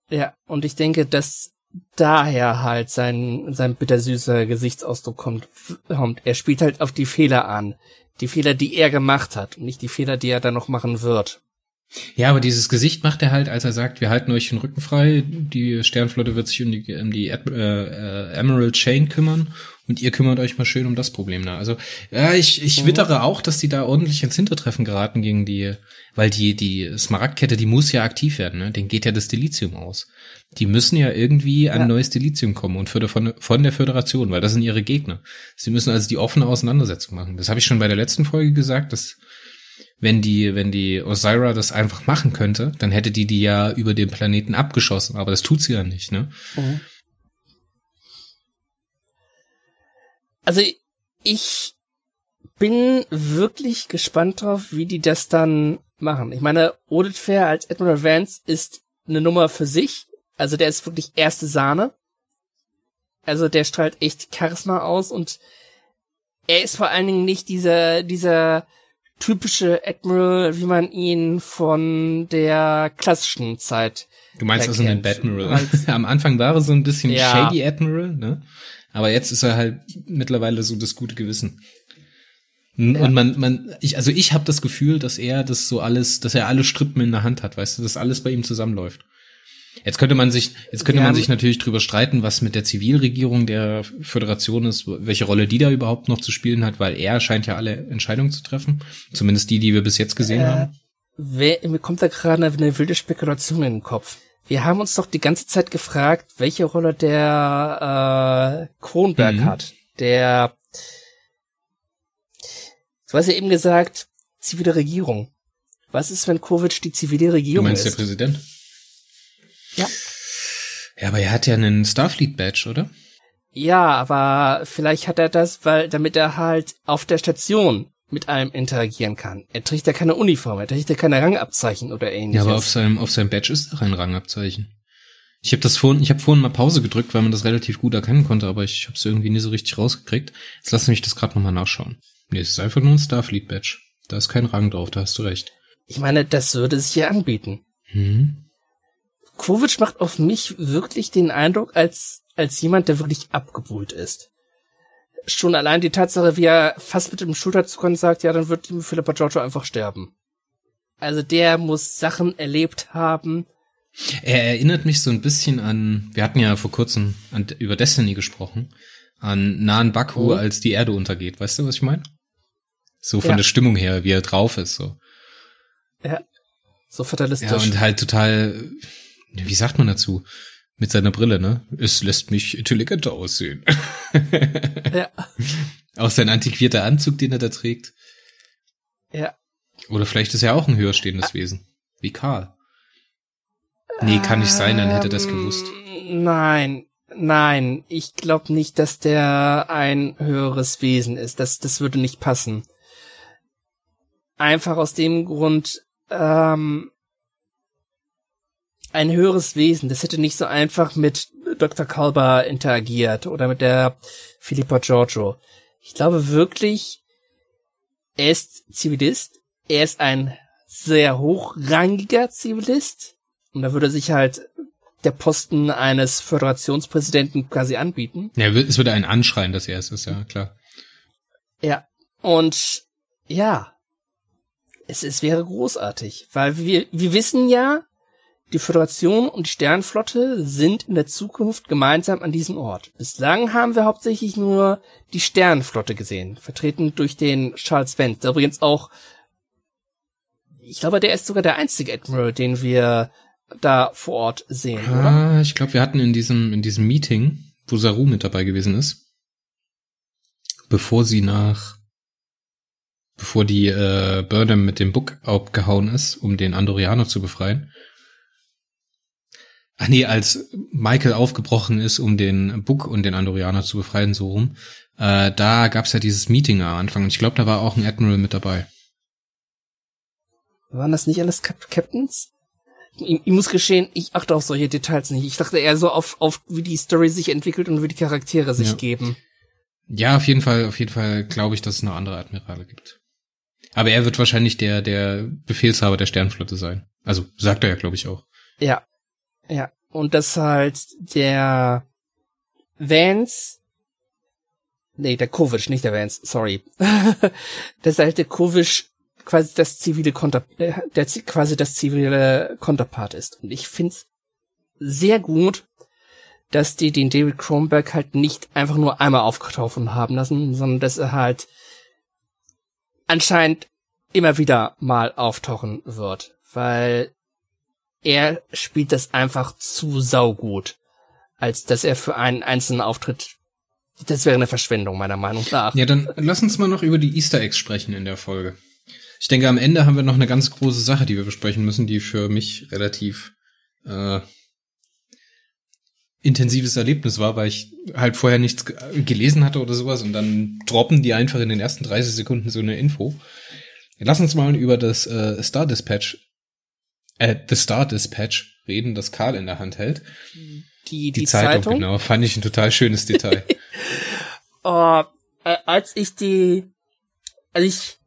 Ja, und ich denke, dass daher halt sein, sein bittersüßer Gesichtsausdruck kommt, kommt. Er spielt halt auf die Fehler an. Die Fehler, die er gemacht hat und nicht die Fehler, die er dann noch machen wird. Ja, aber dieses Gesicht macht er halt, als er sagt, wir halten euch den Rücken frei, die Sternflotte wird sich um die, um die äh, äh, Emerald Chain kümmern und ihr kümmert euch mal schön um das Problem da. Also ja, ich, ich mhm. wittere auch, dass die da ordentlich ins Hintertreffen geraten gegen die, weil die die Smaragdkette, die muss ja aktiv werden, ne? Den geht ja das Delizium aus. Die müssen ja irgendwie an ja. neues Delizium kommen und von, von der Föderation, weil das sind ihre Gegner. Sie müssen also die offene Auseinandersetzung machen. Das habe ich schon bei der letzten Folge gesagt, dass wenn die, wenn die Osira das einfach machen könnte, dann hätte die die ja über den Planeten abgeschossen, aber das tut sie ja nicht, ne? Mhm. Also ich bin wirklich gespannt drauf, wie die das dann machen. Ich meine, Odit Fair als Admiral Vance ist eine Nummer für sich. Also der ist wirklich erste Sahne. Also der strahlt echt Charisma aus und er ist vor allen Dingen nicht dieser, dieser typische Admiral, wie man ihn von der klassischen Zeit. Du meinst also einen Admiral? Am Anfang war er so ein bisschen ja. shady Admiral, ne? Aber jetzt ist er halt mittlerweile so das gute Gewissen. Und ja. man, man, ich, also ich habe das Gefühl, dass er das so alles, dass er alle Strippen in der Hand hat, weißt du, dass alles bei ihm zusammenläuft. Jetzt könnte man sich, jetzt könnte man sich natürlich drüber streiten, was mit der Zivilregierung der Föderation ist, welche Rolle die da überhaupt noch zu spielen hat, weil er scheint ja alle Entscheidungen zu treffen. Zumindest die, die wir bis jetzt gesehen äh, haben. Wer, mir kommt da gerade eine wilde Spekulation in den Kopf. Wir haben uns doch die ganze Zeit gefragt, welche Rolle der äh, Kronberg mhm. hat. Der, du hast ja eben gesagt, zivile Regierung. Was ist, wenn Kovic die zivile Regierung ist? Du meinst ist? der Präsident? Ja. Ja, aber er hat ja einen Starfleet-Badge, oder? Ja, aber vielleicht hat er das, weil, damit er halt auf der Station mit allem interagieren kann. Er trägt ja keine Uniform, er trägt ja keine Rangabzeichen oder ähnliches. Ja, aber auf seinem, auf seinem Badge ist doch ein Rangabzeichen. Ich habe das vorhin, ich habe vorhin mal Pause gedrückt, weil man das relativ gut erkennen konnte, aber ich habe es irgendwie nie so richtig rausgekriegt. Jetzt lass mich das gerade nochmal nachschauen. Nee, es ist einfach nur ein Starfleet Badge. Da ist kein Rang drauf, da hast du recht. Ich meine, das würde sich ja anbieten. Mhm. Kovic macht auf mich wirklich den Eindruck, als, als jemand, der wirklich abgebuhlt ist. Schon allein die Tatsache, wie er fast mit dem Schulterzuckern sagt, ja, dann wird Philippa Giorgio einfach sterben. Also der muss Sachen erlebt haben. Er erinnert mich so ein bisschen an, wir hatten ja vor kurzem an, über Destiny gesprochen, an Nahen Baku, oh. als die Erde untergeht. Weißt du, was ich meine? So von ja. der Stimmung her, wie er drauf ist, so. Ja. So fatalistisch. Ja, und halt total, wie sagt man dazu? Mit seiner Brille, ne? Es lässt mich intelligenter aussehen. ja. Auch sein antiquierter Anzug, den er da trägt. Ja. Oder vielleicht ist er auch ein höher stehendes ah. Wesen. Wie Karl. Nee, kann nicht sein, dann hätte er das gewusst. Ähm, nein, nein. Ich glaube nicht, dass der ein höheres Wesen ist. Das, das würde nicht passen. Einfach aus dem Grund, ähm, ein höheres Wesen. Das hätte nicht so einfach mit Dr. Kalba interagiert oder mit der Philippa Giorgio. Ich glaube wirklich, er ist Zivilist. Er ist ein sehr hochrangiger Zivilist. Und da würde sich halt der Posten eines Föderationspräsidenten quasi anbieten. Ja, es würde einen anschreien, dass er es ist, ja, klar. Ja. Und ja, es, es wäre großartig, weil wir, wir wissen ja, die Föderation und die Sternflotte sind in der Zukunft gemeinsam an diesem Ort. Bislang haben wir hauptsächlich nur die Sternflotte gesehen, vertreten durch den Charles Vance, der übrigens auch, ich glaube, der ist sogar der einzige Admiral, den wir da vor Ort sehen, ah, oder? Ich glaube, wir hatten in diesem, in diesem Meeting, wo Saru mit dabei gewesen ist, bevor sie nach bevor die äh, Burnham mit dem Book abgehauen ist, um den Andorianer zu befreien. Ach nee, als Michael aufgebrochen ist, um den Book und den Andorianer zu befreien, so rum, äh, da gab's ja dieses Meeting am Anfang und ich glaube, da war auch ein Admiral mit dabei. Waren das nicht alles Cap Captains? Ich, ich, muss geschehen, ich achte auf solche Details nicht. Ich dachte eher so auf, auf wie die Story sich entwickelt und wie die Charaktere sich ja. geben. Ja, auf jeden Fall, auf jeden Fall glaube ich, dass es noch andere Admirale gibt. Aber er wird wahrscheinlich der, der Befehlshaber der Sternflotte sein. Also sagt er ja, glaube ich, auch. Ja. Ja. Und das halt der Vance, nee, der Kovic, nicht der Vance, sorry. das ist halt der Kovic quasi das zivile Konter, äh, der quasi das zivile Konterpart ist. Und ich find's sehr gut, dass die den David Kronberg halt nicht einfach nur einmal aufgetauchen haben lassen, sondern dass er halt anscheinend immer wieder mal auftauchen wird, weil er spielt das einfach zu saugut, als dass er für einen einzelnen Auftritt das wäre eine Verschwendung, meiner Meinung nach. Ja, dann lass uns mal noch über die Easter Eggs sprechen in der Folge. Ich denke, am Ende haben wir noch eine ganz große Sache, die wir besprechen müssen, die für mich relativ äh, intensives Erlebnis war, weil ich halt vorher nichts gelesen hatte oder sowas und dann droppen die einfach in den ersten 30 Sekunden so eine Info. Lass uns mal über das äh, Star Dispatch, äh, The Star Dispatch reden, das Karl in der Hand hält. Die, die, die Zeitung, Zeitung, genau, fand ich ein total schönes Detail. oh, äh, als ich die, also ich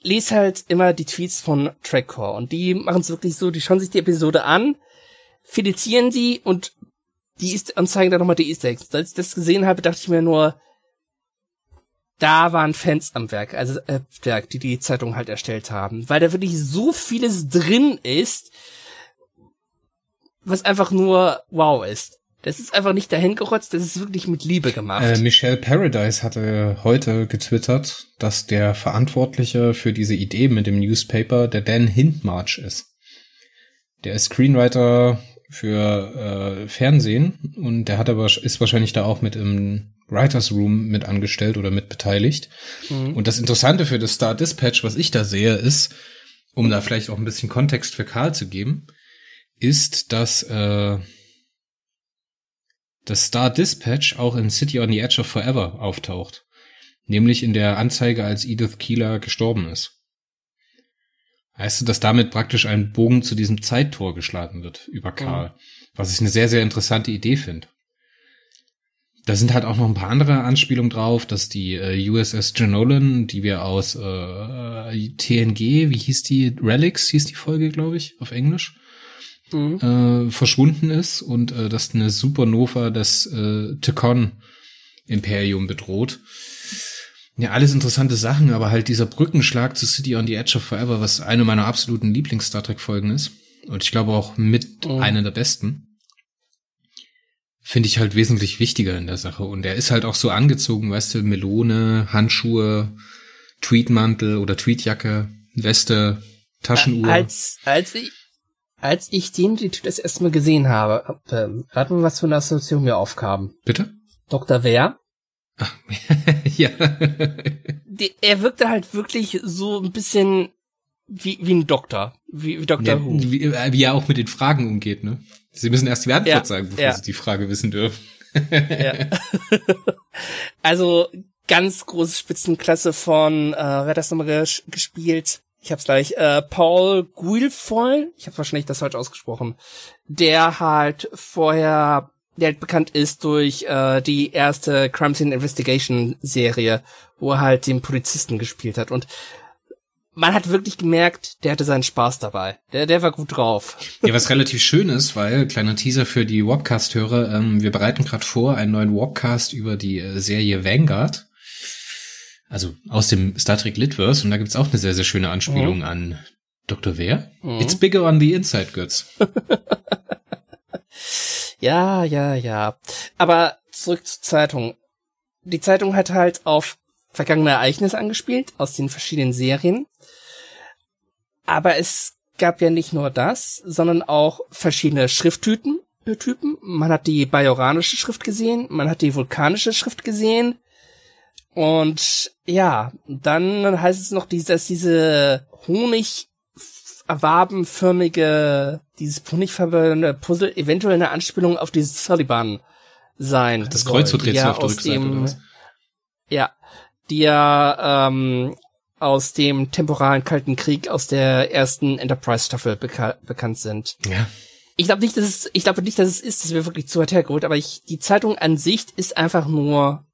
lese halt immer die Tweets von Trackcore und die machen es wirklich so, die schauen sich die Episode an, filetieren sie und die ist und zeigen dann nochmal die Easter Eggs. Als ich das gesehen habe, dachte ich mir nur, da waren Fans am Werk, also äh, Werk, die die Zeitung halt erstellt haben, weil da wirklich so vieles drin ist, was einfach nur wow ist. Das ist einfach nicht dahin gerotzt, das ist wirklich mit Liebe gemacht. Äh, Michelle Paradise hatte heute getwittert, dass der Verantwortliche für diese Idee mit dem Newspaper der Dan Hindmarch ist. Der ist Screenwriter für äh, Fernsehen und der hat aber ist wahrscheinlich da auch mit im Writers Room mit angestellt oder mit beteiligt. Mhm. Und das Interessante für das Star Dispatch, was ich da sehe, ist, um da vielleicht auch ein bisschen Kontext für Karl zu geben, ist, dass äh, das Star Dispatch auch in City on the Edge of Forever auftaucht. Nämlich in der Anzeige, als Edith Keeler gestorben ist. Heißt du, dass damit praktisch ein Bogen zu diesem Zeittor geschlagen wird über Karl. Mhm. Was ich eine sehr, sehr interessante Idee finde. Da sind halt auch noch ein paar andere Anspielungen drauf, dass die äh, USS Jenolan, die wir aus äh, TNG, wie hieß die, Relics hieß die Folge, glaube ich, auf Englisch, mhm. äh, verschwunden ist und äh, dass eine Supernova das äh, Tekon Imperium bedroht. Ja, alles interessante Sachen, aber halt dieser Brückenschlag zu City on the Edge of Forever, was eine meiner absoluten Lieblings-Star Trek-Folgen ist. Und ich glaube auch mit oh. einer der besten. Finde ich halt wesentlich wichtiger in der Sache. Und er ist halt auch so angezogen, weißt du, Melone, Handschuhe, Tweetmantel oder Tweetjacke, Weste, Taschenuhr. Als, als ich, als ich den das erstmal gesehen habe, ähm, rat mal, was für eine Assoziation mir aufkam. Bitte? Dr. Wer? Ach, ja. Die, er wirkte halt wirklich so ein bisschen wie, wie ein Doktor. Wie, wie Dr. Ja, Who. Wie, wie er auch mit den Fragen umgeht, ne? Sie müssen erst die Antwort ja, sagen, bevor ja. Sie die Frage wissen dürfen. ja. also ganz große Spitzenklasse von, äh, wer hat das nochmal ges gespielt? Ich hab's gleich, äh, Paul Guilfoyle, ich habe wahrscheinlich das falsch ausgesprochen, der halt vorher der halt bekannt ist durch äh, die erste Crime Scene Investigation Serie, wo er halt den Polizisten gespielt hat. Und man hat wirklich gemerkt, der hatte seinen Spaß dabei. Der, der war gut drauf. Ja, was relativ schön ist, weil, kleiner Teaser für die Wobcast-Hörer, ähm, wir bereiten gerade vor einen neuen Wobcast über die äh, Serie Vanguard. Also aus dem Star Trek Litverse und da gibt's auch eine sehr, sehr schöne Anspielung mhm. an Dr. Wer? Mhm. It's bigger on the inside, Götz. Ja, ja, ja. Aber zurück zur Zeitung. Die Zeitung hat halt auf vergangene Ereignisse angespielt aus den verschiedenen Serien. Aber es gab ja nicht nur das, sondern auch verschiedene Schrifttypen. Typen. Man hat die bajoranische Schrift gesehen, man hat die vulkanische Schrift gesehen. Und ja, dann heißt es noch, dass diese Honig wabenförmige, dieses honigfarbene Puzzle eventuell eine Anspielung auf dieses Taliban sein. Das Kreuzworträtsel ja auf der Rückseite dem, Ja, die ja ähm, aus dem temporalen Kalten Krieg aus der ersten Enterprise-Staffel beka bekannt sind. Ja. Ich glaube nicht, dass es, ich glaube nicht, dass es ist, das wäre wirklich zu weit hergeholt, aber ich, die Zeitung an sich ist einfach nur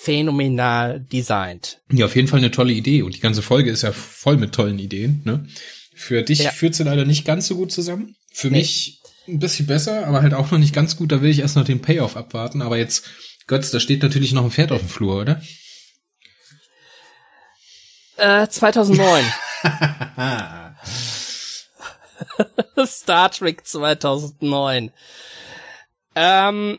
phänomenal designt. Ja, auf jeden Fall eine tolle Idee und die ganze Folge ist ja voll mit tollen Ideen, ne? Für dich ja. führt sie leider nicht ganz so gut zusammen. Für nee. mich ein bisschen besser, aber halt auch noch nicht ganz gut. Da will ich erst noch den Payoff abwarten. Aber jetzt, Götz, da steht natürlich noch ein Pferd auf dem Flur, oder? Äh, 2009. Star Trek 2009. Ähm,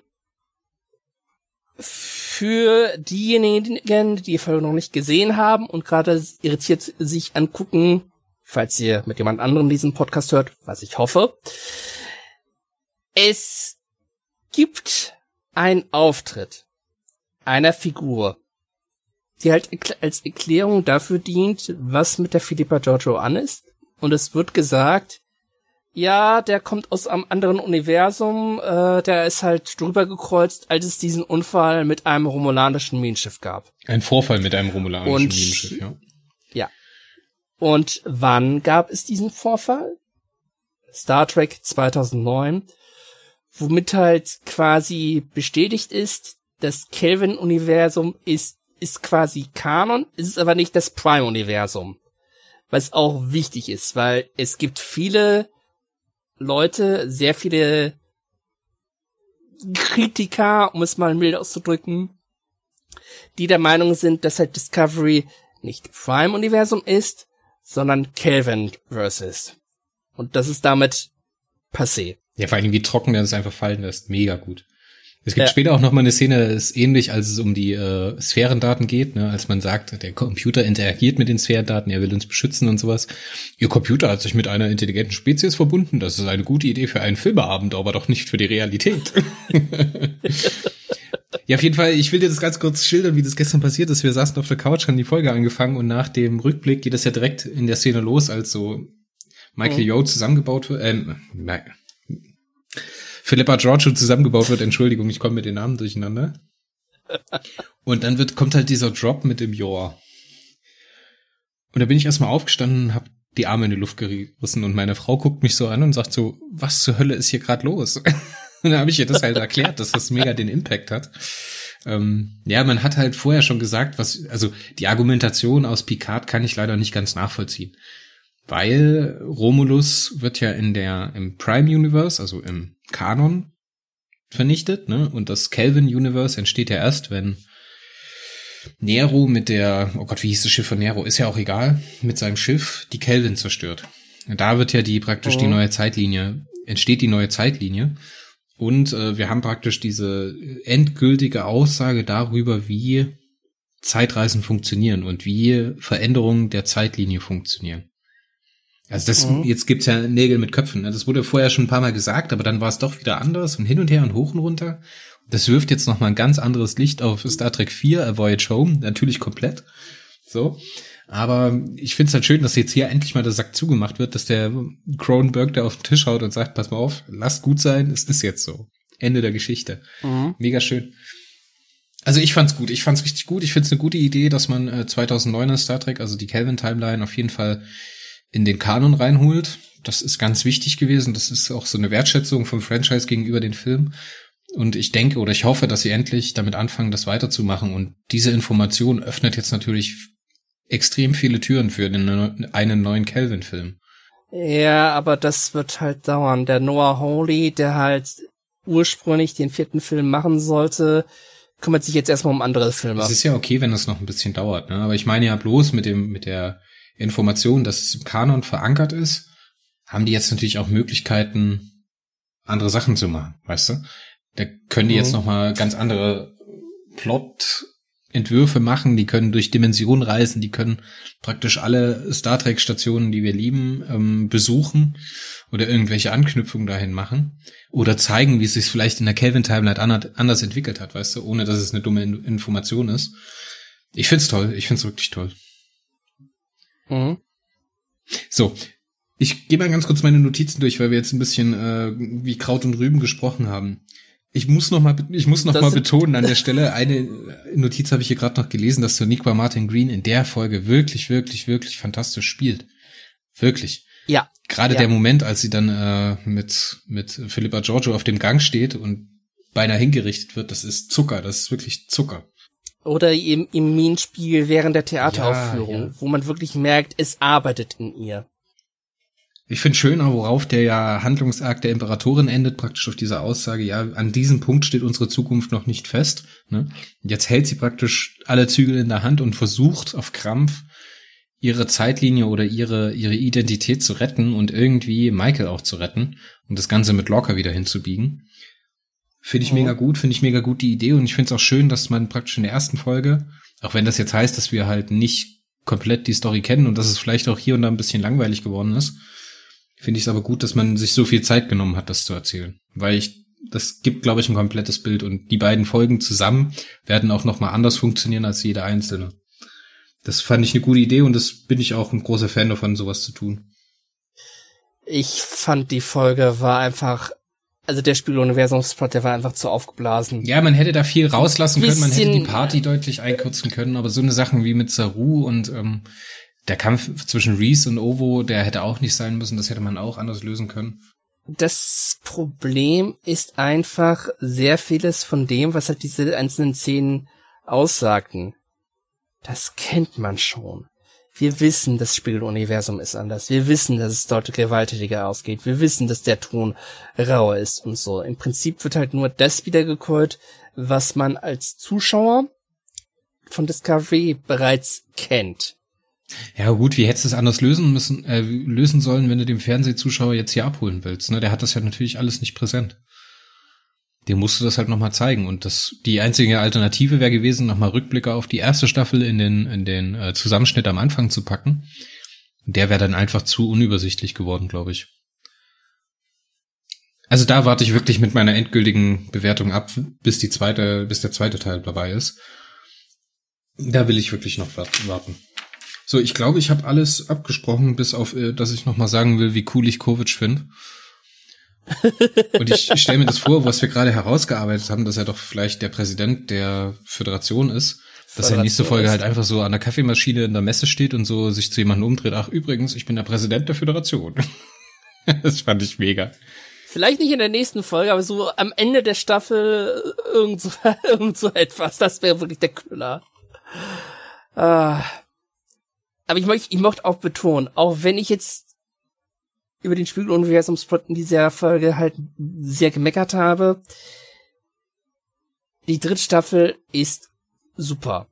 für diejenigen, die die Folge noch nicht gesehen haben und gerade irritiert sich angucken, falls ihr mit jemand anderem diesen Podcast hört, was ich hoffe. Es gibt einen Auftritt einer Figur, die halt als Erklärung dafür dient, was mit der Philippa Giorgio an ist. Und es wird gesagt, ja, der kommt aus einem anderen Universum, äh, der ist halt drüber gekreuzt, als es diesen Unfall mit einem romulanischen Minenschiff gab. Ein Vorfall mit einem romulanischen Und, Minenschiff, ja. Und wann gab es diesen Vorfall? Star Trek 2009, womit halt quasi bestätigt ist, das Kelvin-Universum ist, ist quasi Kanon, ist es aber nicht das Prime-Universum. Was auch wichtig ist, weil es gibt viele Leute, sehr viele Kritiker, um es mal mild auszudrücken, die der Meinung sind, dass halt Discovery nicht Prime-Universum ist, sondern Kelvin versus. Und das ist damit passé. Ja, vor allem wie trocken der das einfach fallen lässt. Mega gut. Es gibt ja. später auch noch mal eine Szene, ist ähnlich, als es um die äh, Sphärendaten geht, ne? als man sagt, der Computer interagiert mit den Sphärendaten, er will uns beschützen und sowas. Ihr Computer hat sich mit einer intelligenten Spezies verbunden. Das ist eine gute Idee für einen Filmeabend, aber doch nicht für die Realität. Ja, auf jeden Fall, ich will dir das ganz kurz schildern, wie das gestern passiert ist. Wir saßen auf der Couch, haben die Folge angefangen und nach dem Rückblick geht das ja direkt in der Szene los, als so Michael mhm. Yo zusammengebaut wird. Ähm, Philippa Giorgio zusammengebaut wird. Entschuldigung, ich komme mit den Namen durcheinander. Und dann wird, kommt halt dieser Drop mit dem Yor. Und da bin ich erstmal aufgestanden und hab die Arme in die Luft gerissen und meine Frau guckt mich so an und sagt so, was zur Hölle ist hier gerade los? und dann habe ich ihr das halt erklärt, dass das mega den Impact hat. Ähm, ja, man hat halt vorher schon gesagt, was, also die Argumentation aus Picard kann ich leider nicht ganz nachvollziehen. Weil Romulus wird ja in der, im Prime Universe, also im Kanon, vernichtet, ne? Und das Kelvin Universe entsteht ja erst, wenn Nero mit der, oh Gott, wie hieß das Schiff von Nero? Ist ja auch egal, mit seinem Schiff die Kelvin zerstört. Da wird ja die praktisch oh. die neue Zeitlinie, entsteht die neue Zeitlinie. Und äh, wir haben praktisch diese endgültige Aussage darüber, wie Zeitreisen funktionieren und wie Veränderungen der Zeitlinie funktionieren. Also das, mhm. jetzt gibt's ja Nägel mit Köpfen. Ne? Das wurde vorher schon ein paar Mal gesagt, aber dann war es doch wieder anders und hin und her und hoch und runter. Das wirft jetzt noch mal ein ganz anderes Licht auf Star Trek 4, A Voyage Home, natürlich komplett. So. Aber ich finde es halt schön, dass jetzt hier endlich mal der Sack zugemacht wird, dass der Cronenberg da auf den Tisch haut und sagt, pass mal auf, lasst gut sein, es ist jetzt so. Ende der Geschichte. Mhm. Mega schön. Also ich fand's gut, ich fand's richtig gut. Ich find's eine gute Idee, dass man äh, 2009er Star Trek, also die Kelvin Timeline auf jeden Fall in den Kanon reinholt. Das ist ganz wichtig gewesen. Das ist auch so eine Wertschätzung vom Franchise gegenüber den Film. Und ich denke oder ich hoffe, dass sie endlich damit anfangen, das weiterzumachen. Und diese Information öffnet jetzt natürlich extrem viele Türen für den, einen neuen Kelvin-Film. Ja, aber das wird halt dauern. Der Noah Hawley, der halt ursprünglich den vierten Film machen sollte, kümmert sich jetzt erstmal um andere Filme. Es ist ja okay, wenn das noch ein bisschen dauert, ne? Aber ich meine ja bloß mit dem, mit der Information, dass es im Kanon verankert ist, haben die jetzt natürlich auch Möglichkeiten, andere Sachen zu machen, weißt du? Da können die mhm. jetzt noch mal ganz andere Plot-Entwürfe machen, die können durch Dimensionen reisen, die können praktisch alle Star Trek-Stationen, die wir lieben, ähm, besuchen oder irgendwelche Anknüpfungen dahin machen oder zeigen, wie es sich vielleicht in der Kelvin-Timeline anders entwickelt hat, weißt du, ohne dass es eine dumme Information ist. Ich find's toll, ich find's wirklich toll. Mhm. So, ich gehe mal ganz kurz meine Notizen durch, weil wir jetzt ein bisschen äh, wie Kraut und Rüben gesprochen haben. Ich muss noch mal, ich muss noch das mal betonen an der Stelle, eine Notiz habe ich hier gerade noch gelesen, dass Soniqua Martin Green in der Folge wirklich, wirklich, wirklich fantastisch spielt. Wirklich. Ja. Gerade ja. der Moment, als sie dann äh, mit, mit Philippa Giorgio auf dem Gang steht und beinahe hingerichtet wird, das ist Zucker, das ist wirklich Zucker. Oder im, im Minenspiegel während der Theateraufführung, ja, ja. wo man wirklich merkt, es arbeitet in ihr. Ich finde schön, worauf der ja Handlungsakt der Imperatorin endet, praktisch auf dieser Aussage, ja, an diesem Punkt steht unsere Zukunft noch nicht fest. Ne? Jetzt hält sie praktisch alle Zügel in der Hand und versucht auf Krampf ihre Zeitlinie oder ihre, ihre Identität zu retten und irgendwie Michael auch zu retten und das Ganze mit Locker wieder hinzubiegen. Finde ich mhm. mega gut, finde ich mega gut die Idee und ich finde es auch schön, dass man praktisch in der ersten Folge, auch wenn das jetzt heißt, dass wir halt nicht komplett die Story kennen und dass es vielleicht auch hier und da ein bisschen langweilig geworden ist, finde ich es aber gut, dass man sich so viel Zeit genommen hat, das zu erzählen. Weil ich, das gibt, glaube ich, ein komplettes Bild und die beiden Folgen zusammen werden auch nochmal anders funktionieren als jede einzelne. Das fand ich eine gute Idee und das bin ich auch ein großer Fan davon, sowas zu tun. Ich fand die Folge war einfach also der Spieluniversumsplot, der war einfach zu aufgeblasen. Ja, man hätte da viel rauslassen können, man hätte die Party deutlich einkürzen können, aber so eine Sachen wie mit Saru und ähm, der Kampf zwischen Reese und Ovo, der hätte auch nicht sein müssen, das hätte man auch anders lösen können. Das Problem ist einfach sehr vieles von dem, was halt diese einzelnen Szenen aussagten. Das kennt man schon. Wir wissen, das Spiegeluniversum ist anders. Wir wissen, dass es dort gewalttätiger ausgeht. Wir wissen, dass der Ton rauer ist und so. Im Prinzip wird halt nur das wiedergekäut, was man als Zuschauer von Discovery bereits kennt. Ja gut, wie hättest du es anders lösen müssen, äh, lösen sollen, wenn du den Fernsehzuschauer jetzt hier abholen willst? Ne? Der hat das ja natürlich alles nicht präsent dem musst du das halt nochmal zeigen. Und das, die einzige Alternative wäre gewesen, nochmal Rückblicke auf die erste Staffel in den, in den äh, Zusammenschnitt am Anfang zu packen. Der wäre dann einfach zu unübersichtlich geworden, glaube ich. Also da warte ich wirklich mit meiner endgültigen Bewertung ab, bis die zweite, bis der zweite Teil dabei ist. Da will ich wirklich noch warten. So, ich glaube, ich habe alles abgesprochen, bis auf, äh, dass ich nochmal sagen will, wie cool ich Kovic finde. Und ich, stelle mir das vor, was wir gerade herausgearbeitet haben, dass er doch vielleicht der Präsident der Föderation ist. Dass er nächste Folge halt einfach so an der Kaffeemaschine in der Messe steht und so sich zu jemandem umdreht. Ach, übrigens, ich bin der Präsident der Föderation. das fand ich mega. Vielleicht nicht in der nächsten Folge, aber so am Ende der Staffel irgend so, irgend so etwas. Das wäre wirklich der Knüller. Ah. Aber ich möchte, ich möchte auch betonen, auch wenn ich jetzt über den Spiegeluniversumsplot in dieser Folge halt sehr gemeckert habe, die dritte Staffel ist super.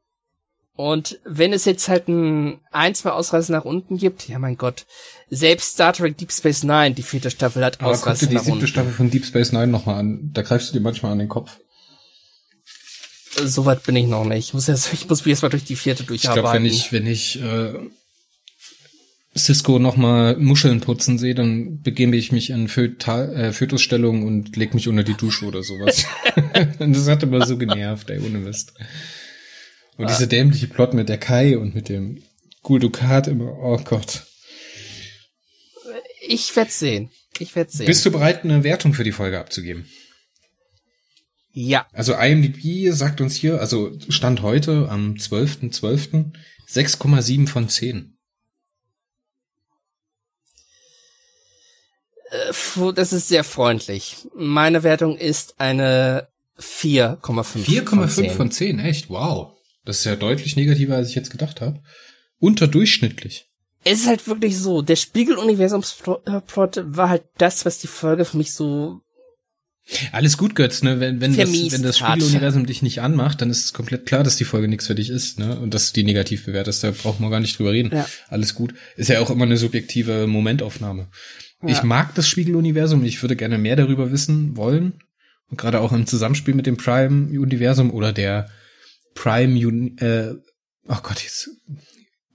Und wenn es jetzt halt ein, ein, zwei Ausreißer nach unten gibt, ja mein Gott, selbst Star Trek Deep Space Nine, die vierte Staffel hat Aber Ausreißer nach unten. die siebte Staffel von Deep Space Nine nochmal an, da greifst du dir manchmal an den Kopf. Soweit bin ich noch nicht. Ich muss, jetzt, ich muss mich erstmal durch die vierte durcharbeiten. Ich glaube, wenn ich, wenn ich äh, Cisco nochmal Muscheln putzen sehe, dann begebe ich mich in Fötal, äh, Fötusstellung und leg mich unter die Dusche oder sowas. das hat immer so genervt, ey, ohne Mist. Und ah. diese dämliche Plot mit der Kai und mit dem Gul Dukat immer, oh Gott. Ich werde sehen. Ich werde sehen. Bist du bereit, eine Wertung für die Folge abzugeben? Ja. Also IMDb sagt uns hier, also Stand heute am 12.12. .12. 6,7 von 10. das ist sehr freundlich. Meine Wertung ist eine 4,5. 4,5 von 10, echt? Wow. Das ist ja deutlich negativer, als ich jetzt gedacht habe. Unterdurchschnittlich. Es ist halt wirklich so, der Spiegel-Universums-Plot war halt das, was die Folge für mich so alles gut, Götz, ne? Wenn, wenn, das, wenn das Spieluniversum dich nicht anmacht, dann ist es komplett klar, dass die Folge nichts für dich ist, ne? Und dass du die negativ bewertest, da braucht man gar nicht drüber reden. Ja. Alles gut. Ist ja auch immer eine subjektive Momentaufnahme. Ja. Ich mag das Spiegeluniversum, ich würde gerne mehr darüber wissen wollen. Und gerade auch im Zusammenspiel mit dem Prime-Universum oder der Prime, äh, oh Gott, jetzt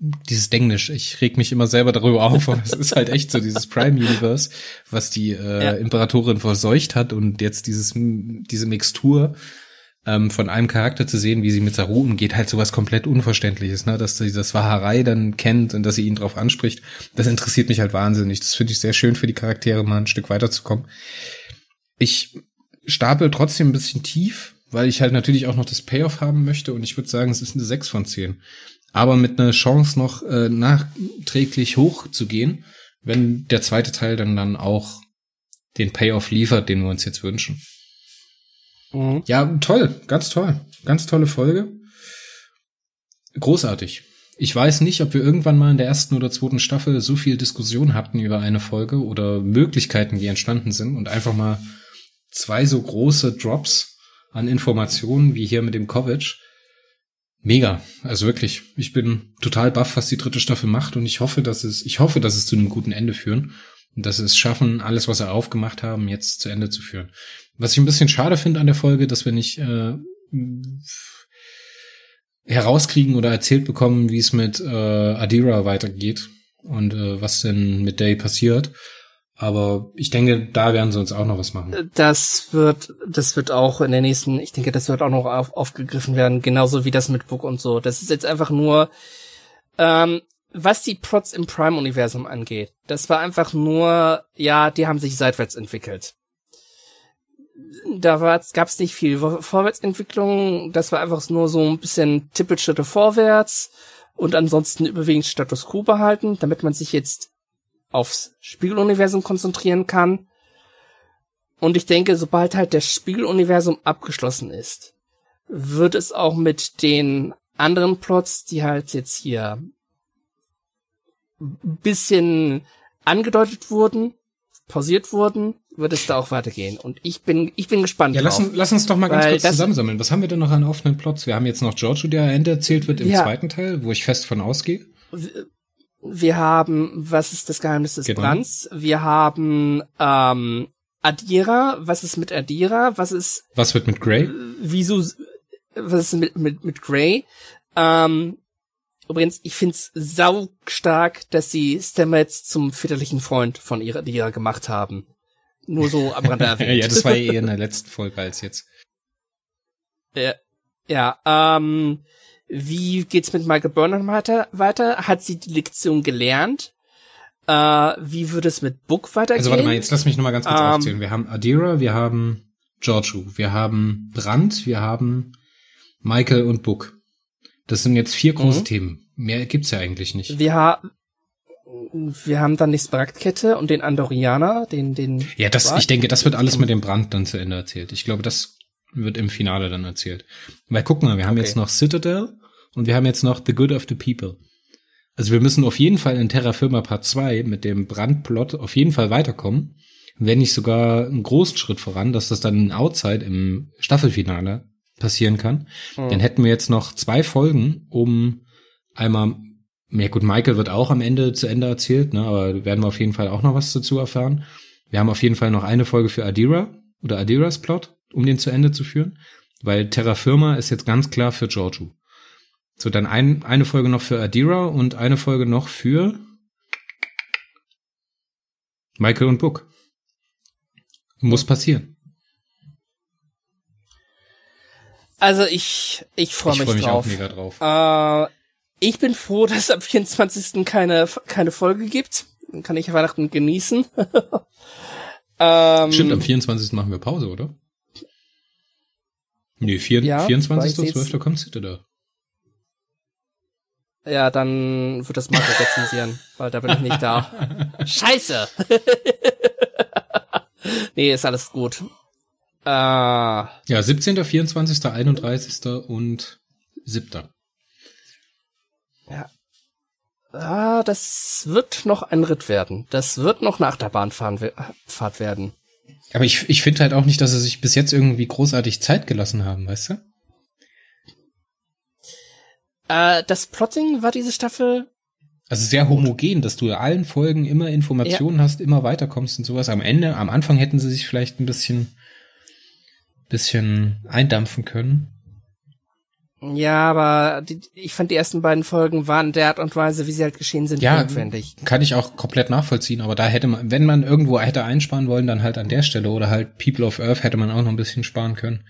dieses Denglisch, ich reg mich immer selber darüber auf, aber es ist halt echt so, dieses Prime Universe, was die äh, ja. Imperatorin verseucht hat und jetzt dieses, diese Mixtur ähm, von einem Charakter zu sehen, wie sie mit Saru umgeht, halt sowas komplett Unverständliches, ne? dass sie das Waharei dann kennt und dass sie ihn drauf anspricht, das interessiert mich halt wahnsinnig. Das finde ich sehr schön für die Charaktere, mal ein Stück weiterzukommen. Ich stapel trotzdem ein bisschen tief, weil ich halt natürlich auch noch das Payoff haben möchte und ich würde sagen, es ist eine 6 von 10 aber mit einer Chance noch äh, nachträglich hoch zu gehen, wenn der zweite Teil dann dann auch den Payoff liefert, den wir uns jetzt wünschen. Mhm. Ja, toll, ganz toll, ganz tolle Folge. Großartig. Ich weiß nicht, ob wir irgendwann mal in der ersten oder zweiten Staffel so viel Diskussion hatten über eine Folge oder Möglichkeiten, die entstanden sind und einfach mal zwei so große Drops an Informationen wie hier mit dem Kovic Mega, also wirklich. Ich bin total baff, was die dritte Staffel macht und ich hoffe, dass es, ich hoffe, dass es zu einem guten Ende führen und dass es schaffen, alles, was sie aufgemacht haben, jetzt zu Ende zu führen. Was ich ein bisschen schade finde an der Folge, dass wir nicht äh, herauskriegen oder erzählt bekommen, wie es mit äh, Adira weitergeht und äh, was denn mit Day passiert. Aber ich denke, da werden sie uns auch noch was machen. Das wird, das wird auch in der nächsten, ich denke, das wird auch noch auf, aufgegriffen werden, genauso wie das mit Book und so. Das ist jetzt einfach nur, ähm, was die Prots im Prime-Universum angeht. Das war einfach nur, ja, die haben sich seitwärts entwickelt. Da gab es nicht viel Vorwärtsentwicklung. Das war einfach nur so ein bisschen Tippelschritte vorwärts und ansonsten überwiegend Status Quo behalten, damit man sich jetzt aufs Spiegeluniversum konzentrieren kann. Und ich denke, sobald halt das Spiegeluniversum abgeschlossen ist, wird es auch mit den anderen Plots, die halt jetzt hier bisschen angedeutet wurden, pausiert wurden, wird es da auch weitergehen. Und ich bin, ich bin gespannt. Ja, drauf, lass, lass uns doch mal ganz kurz zusammensammeln. Was haben wir denn noch an offenen Plots? Wir haben jetzt noch Giorgio, der Ende erzählt wird im ja, zweiten Teil, wo ich fest von ausgehe. Wir haben, was ist das Geheimnis des genau. Brands? Wir haben ähm, Adira, was ist mit Adira? Was ist Was wird mit Grey? Wieso was ist mit mit mit Grey? Ähm, übrigens, ich find's sau stark, dass sie Stamets zum väterlichen Freund von ihrer Adira gemacht haben. Nur so am Rande erwähnt. ja, das war eher in der letzten Folge als jetzt. Ja, ja ähm, wie geht's mit Michael Burnham weiter? weiter? Hat sie die Lektion gelernt? Äh, wie würde es mit Book weitergehen? Also warte mal, jetzt lass mich nochmal ganz kurz um, aufzählen. Wir haben Adira, wir haben Giorgio, wir haben Brandt, wir haben Michael und Book. Das sind jetzt vier große mhm. Themen. Mehr gibt's ja eigentlich nicht. Wir, ha wir haben dann die Smaragdkette und den Andorianer, den, den. Ja, das, ich denke, das wird alles mit dem Brand dann zu Ende erzählt. Ich glaube, das wird im Finale dann erzählt. Weil guck mal, wir haben okay. jetzt noch Citadel und wir haben jetzt noch The Good of the People. Also wir müssen auf jeden Fall in Terra Firma Part 2 mit dem Brandplot auf jeden Fall weiterkommen. Wenn nicht sogar einen großen Schritt voran, dass das dann in Outside im Staffelfinale passieren kann. Mhm. Dann hätten wir jetzt noch zwei Folgen, um einmal ja gut, Michael wird auch am Ende zu Ende erzählt, ne, aber werden wir auf jeden Fall auch noch was dazu erfahren. Wir haben auf jeden Fall noch eine Folge für Adira oder Adiras Plot, um den zu Ende zu führen, weil Terra Firma ist jetzt ganz klar für Giorgio. So, dann ein, eine Folge noch für Adira und eine Folge noch für Michael und Book. Muss passieren. Also ich, ich freue mich, freu mich drauf. auch mega drauf. Äh, ich bin froh, dass es am 24. keine, keine Folge gibt. Dann kann ich Weihnachten genießen. ähm, Stimmt, am 24. machen wir Pause, oder? Nee, vier, ja, 24.12. kommt Citadel. Ja, dann wird das Marco rezensieren, weil da bin ich nicht da. Scheiße! nee, ist alles gut. Äh, ja, 17., 24., 31. und 7. Ja. Ah, das wird noch ein Ritt werden. Das wird noch eine Achterbahnfahrt werden. Aber ich, ich finde halt auch nicht, dass sie sich bis jetzt irgendwie großartig Zeit gelassen haben, weißt du? Äh, das Plotting war diese Staffel. Also sehr homogen, dass du in allen Folgen immer Informationen ja. hast, immer weiterkommst und sowas. Am Ende, am Anfang hätten sie sich vielleicht ein bisschen, bisschen eindampfen können. Ja, aber die, ich fand die ersten beiden Folgen waren der Art und Weise, wie sie halt geschehen sind, ja, notwendig. Kann ich auch komplett nachvollziehen, aber da hätte man, wenn man irgendwo hätte einsparen wollen, dann halt an der Stelle oder halt People of Earth hätte man auch noch ein bisschen sparen können.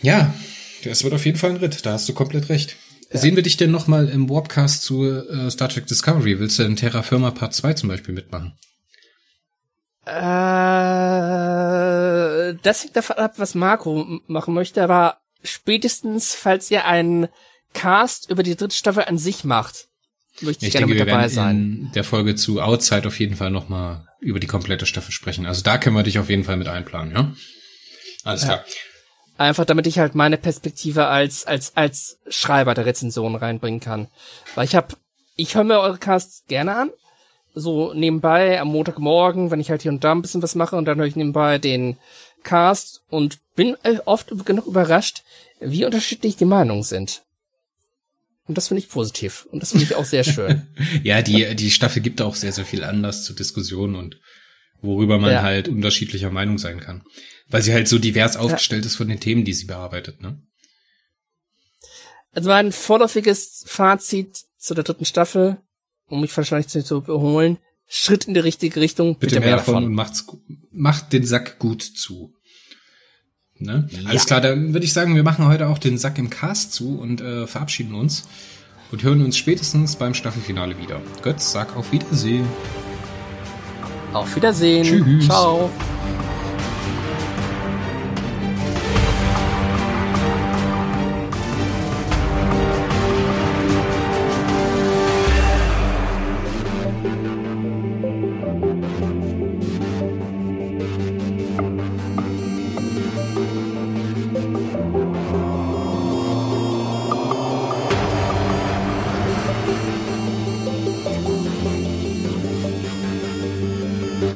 Ja, das wird auf jeden Fall ein Ritt, da hast du komplett recht. Ja. Sehen wir dich denn nochmal im Warpcast zu äh, Star Trek Discovery? Willst du in Terra Firma Part 2 zum Beispiel mitmachen? Äh, das hängt davon ab, was Marco machen möchte, aber spätestens, falls ihr einen Cast über die dritte Staffel an sich macht, möchte ich, ich gerne denke, mit dabei sein. In der Folge zu Outside auf jeden Fall nochmal über die komplette Staffel sprechen. Also da können wir dich auf jeden Fall mit einplanen, ja? Alles klar. Ja. Einfach damit ich halt meine Perspektive als, als, als Schreiber der Rezension reinbringen kann. Weil ich hab, ich höre mir eure Casts gerne an. So nebenbei am Montagmorgen, wenn ich halt hier und da ein bisschen was mache und dann höre ich nebenbei den Cast und bin äh, oft genug überrascht, wie unterschiedlich die Meinungen sind. Und das finde ich positiv. Und das finde ich auch sehr schön. ja, die, die Staffel gibt auch sehr, sehr viel Anlass zu Diskussionen und worüber man ja. halt unterschiedlicher Meinung sein kann. Weil sie halt so divers aufgestellt ja. ist von den Themen, die sie bearbeitet, ne? Also mein vorläufiges Fazit zu der dritten Staffel, um mich wahrscheinlich zu überholen, Schritt in die richtige Richtung. Bitte, bitte mehr, mehr davon. davon und macht's, macht den Sack gut zu. Ne? Ja. Alles klar, dann würde ich sagen, wir machen heute auch den Sack im Cast zu und äh, verabschieden uns und hören uns spätestens beim Staffelfinale wieder. Götz, sag auf Wiedersehen. Auf Wiedersehen. Tschüss. Ciao.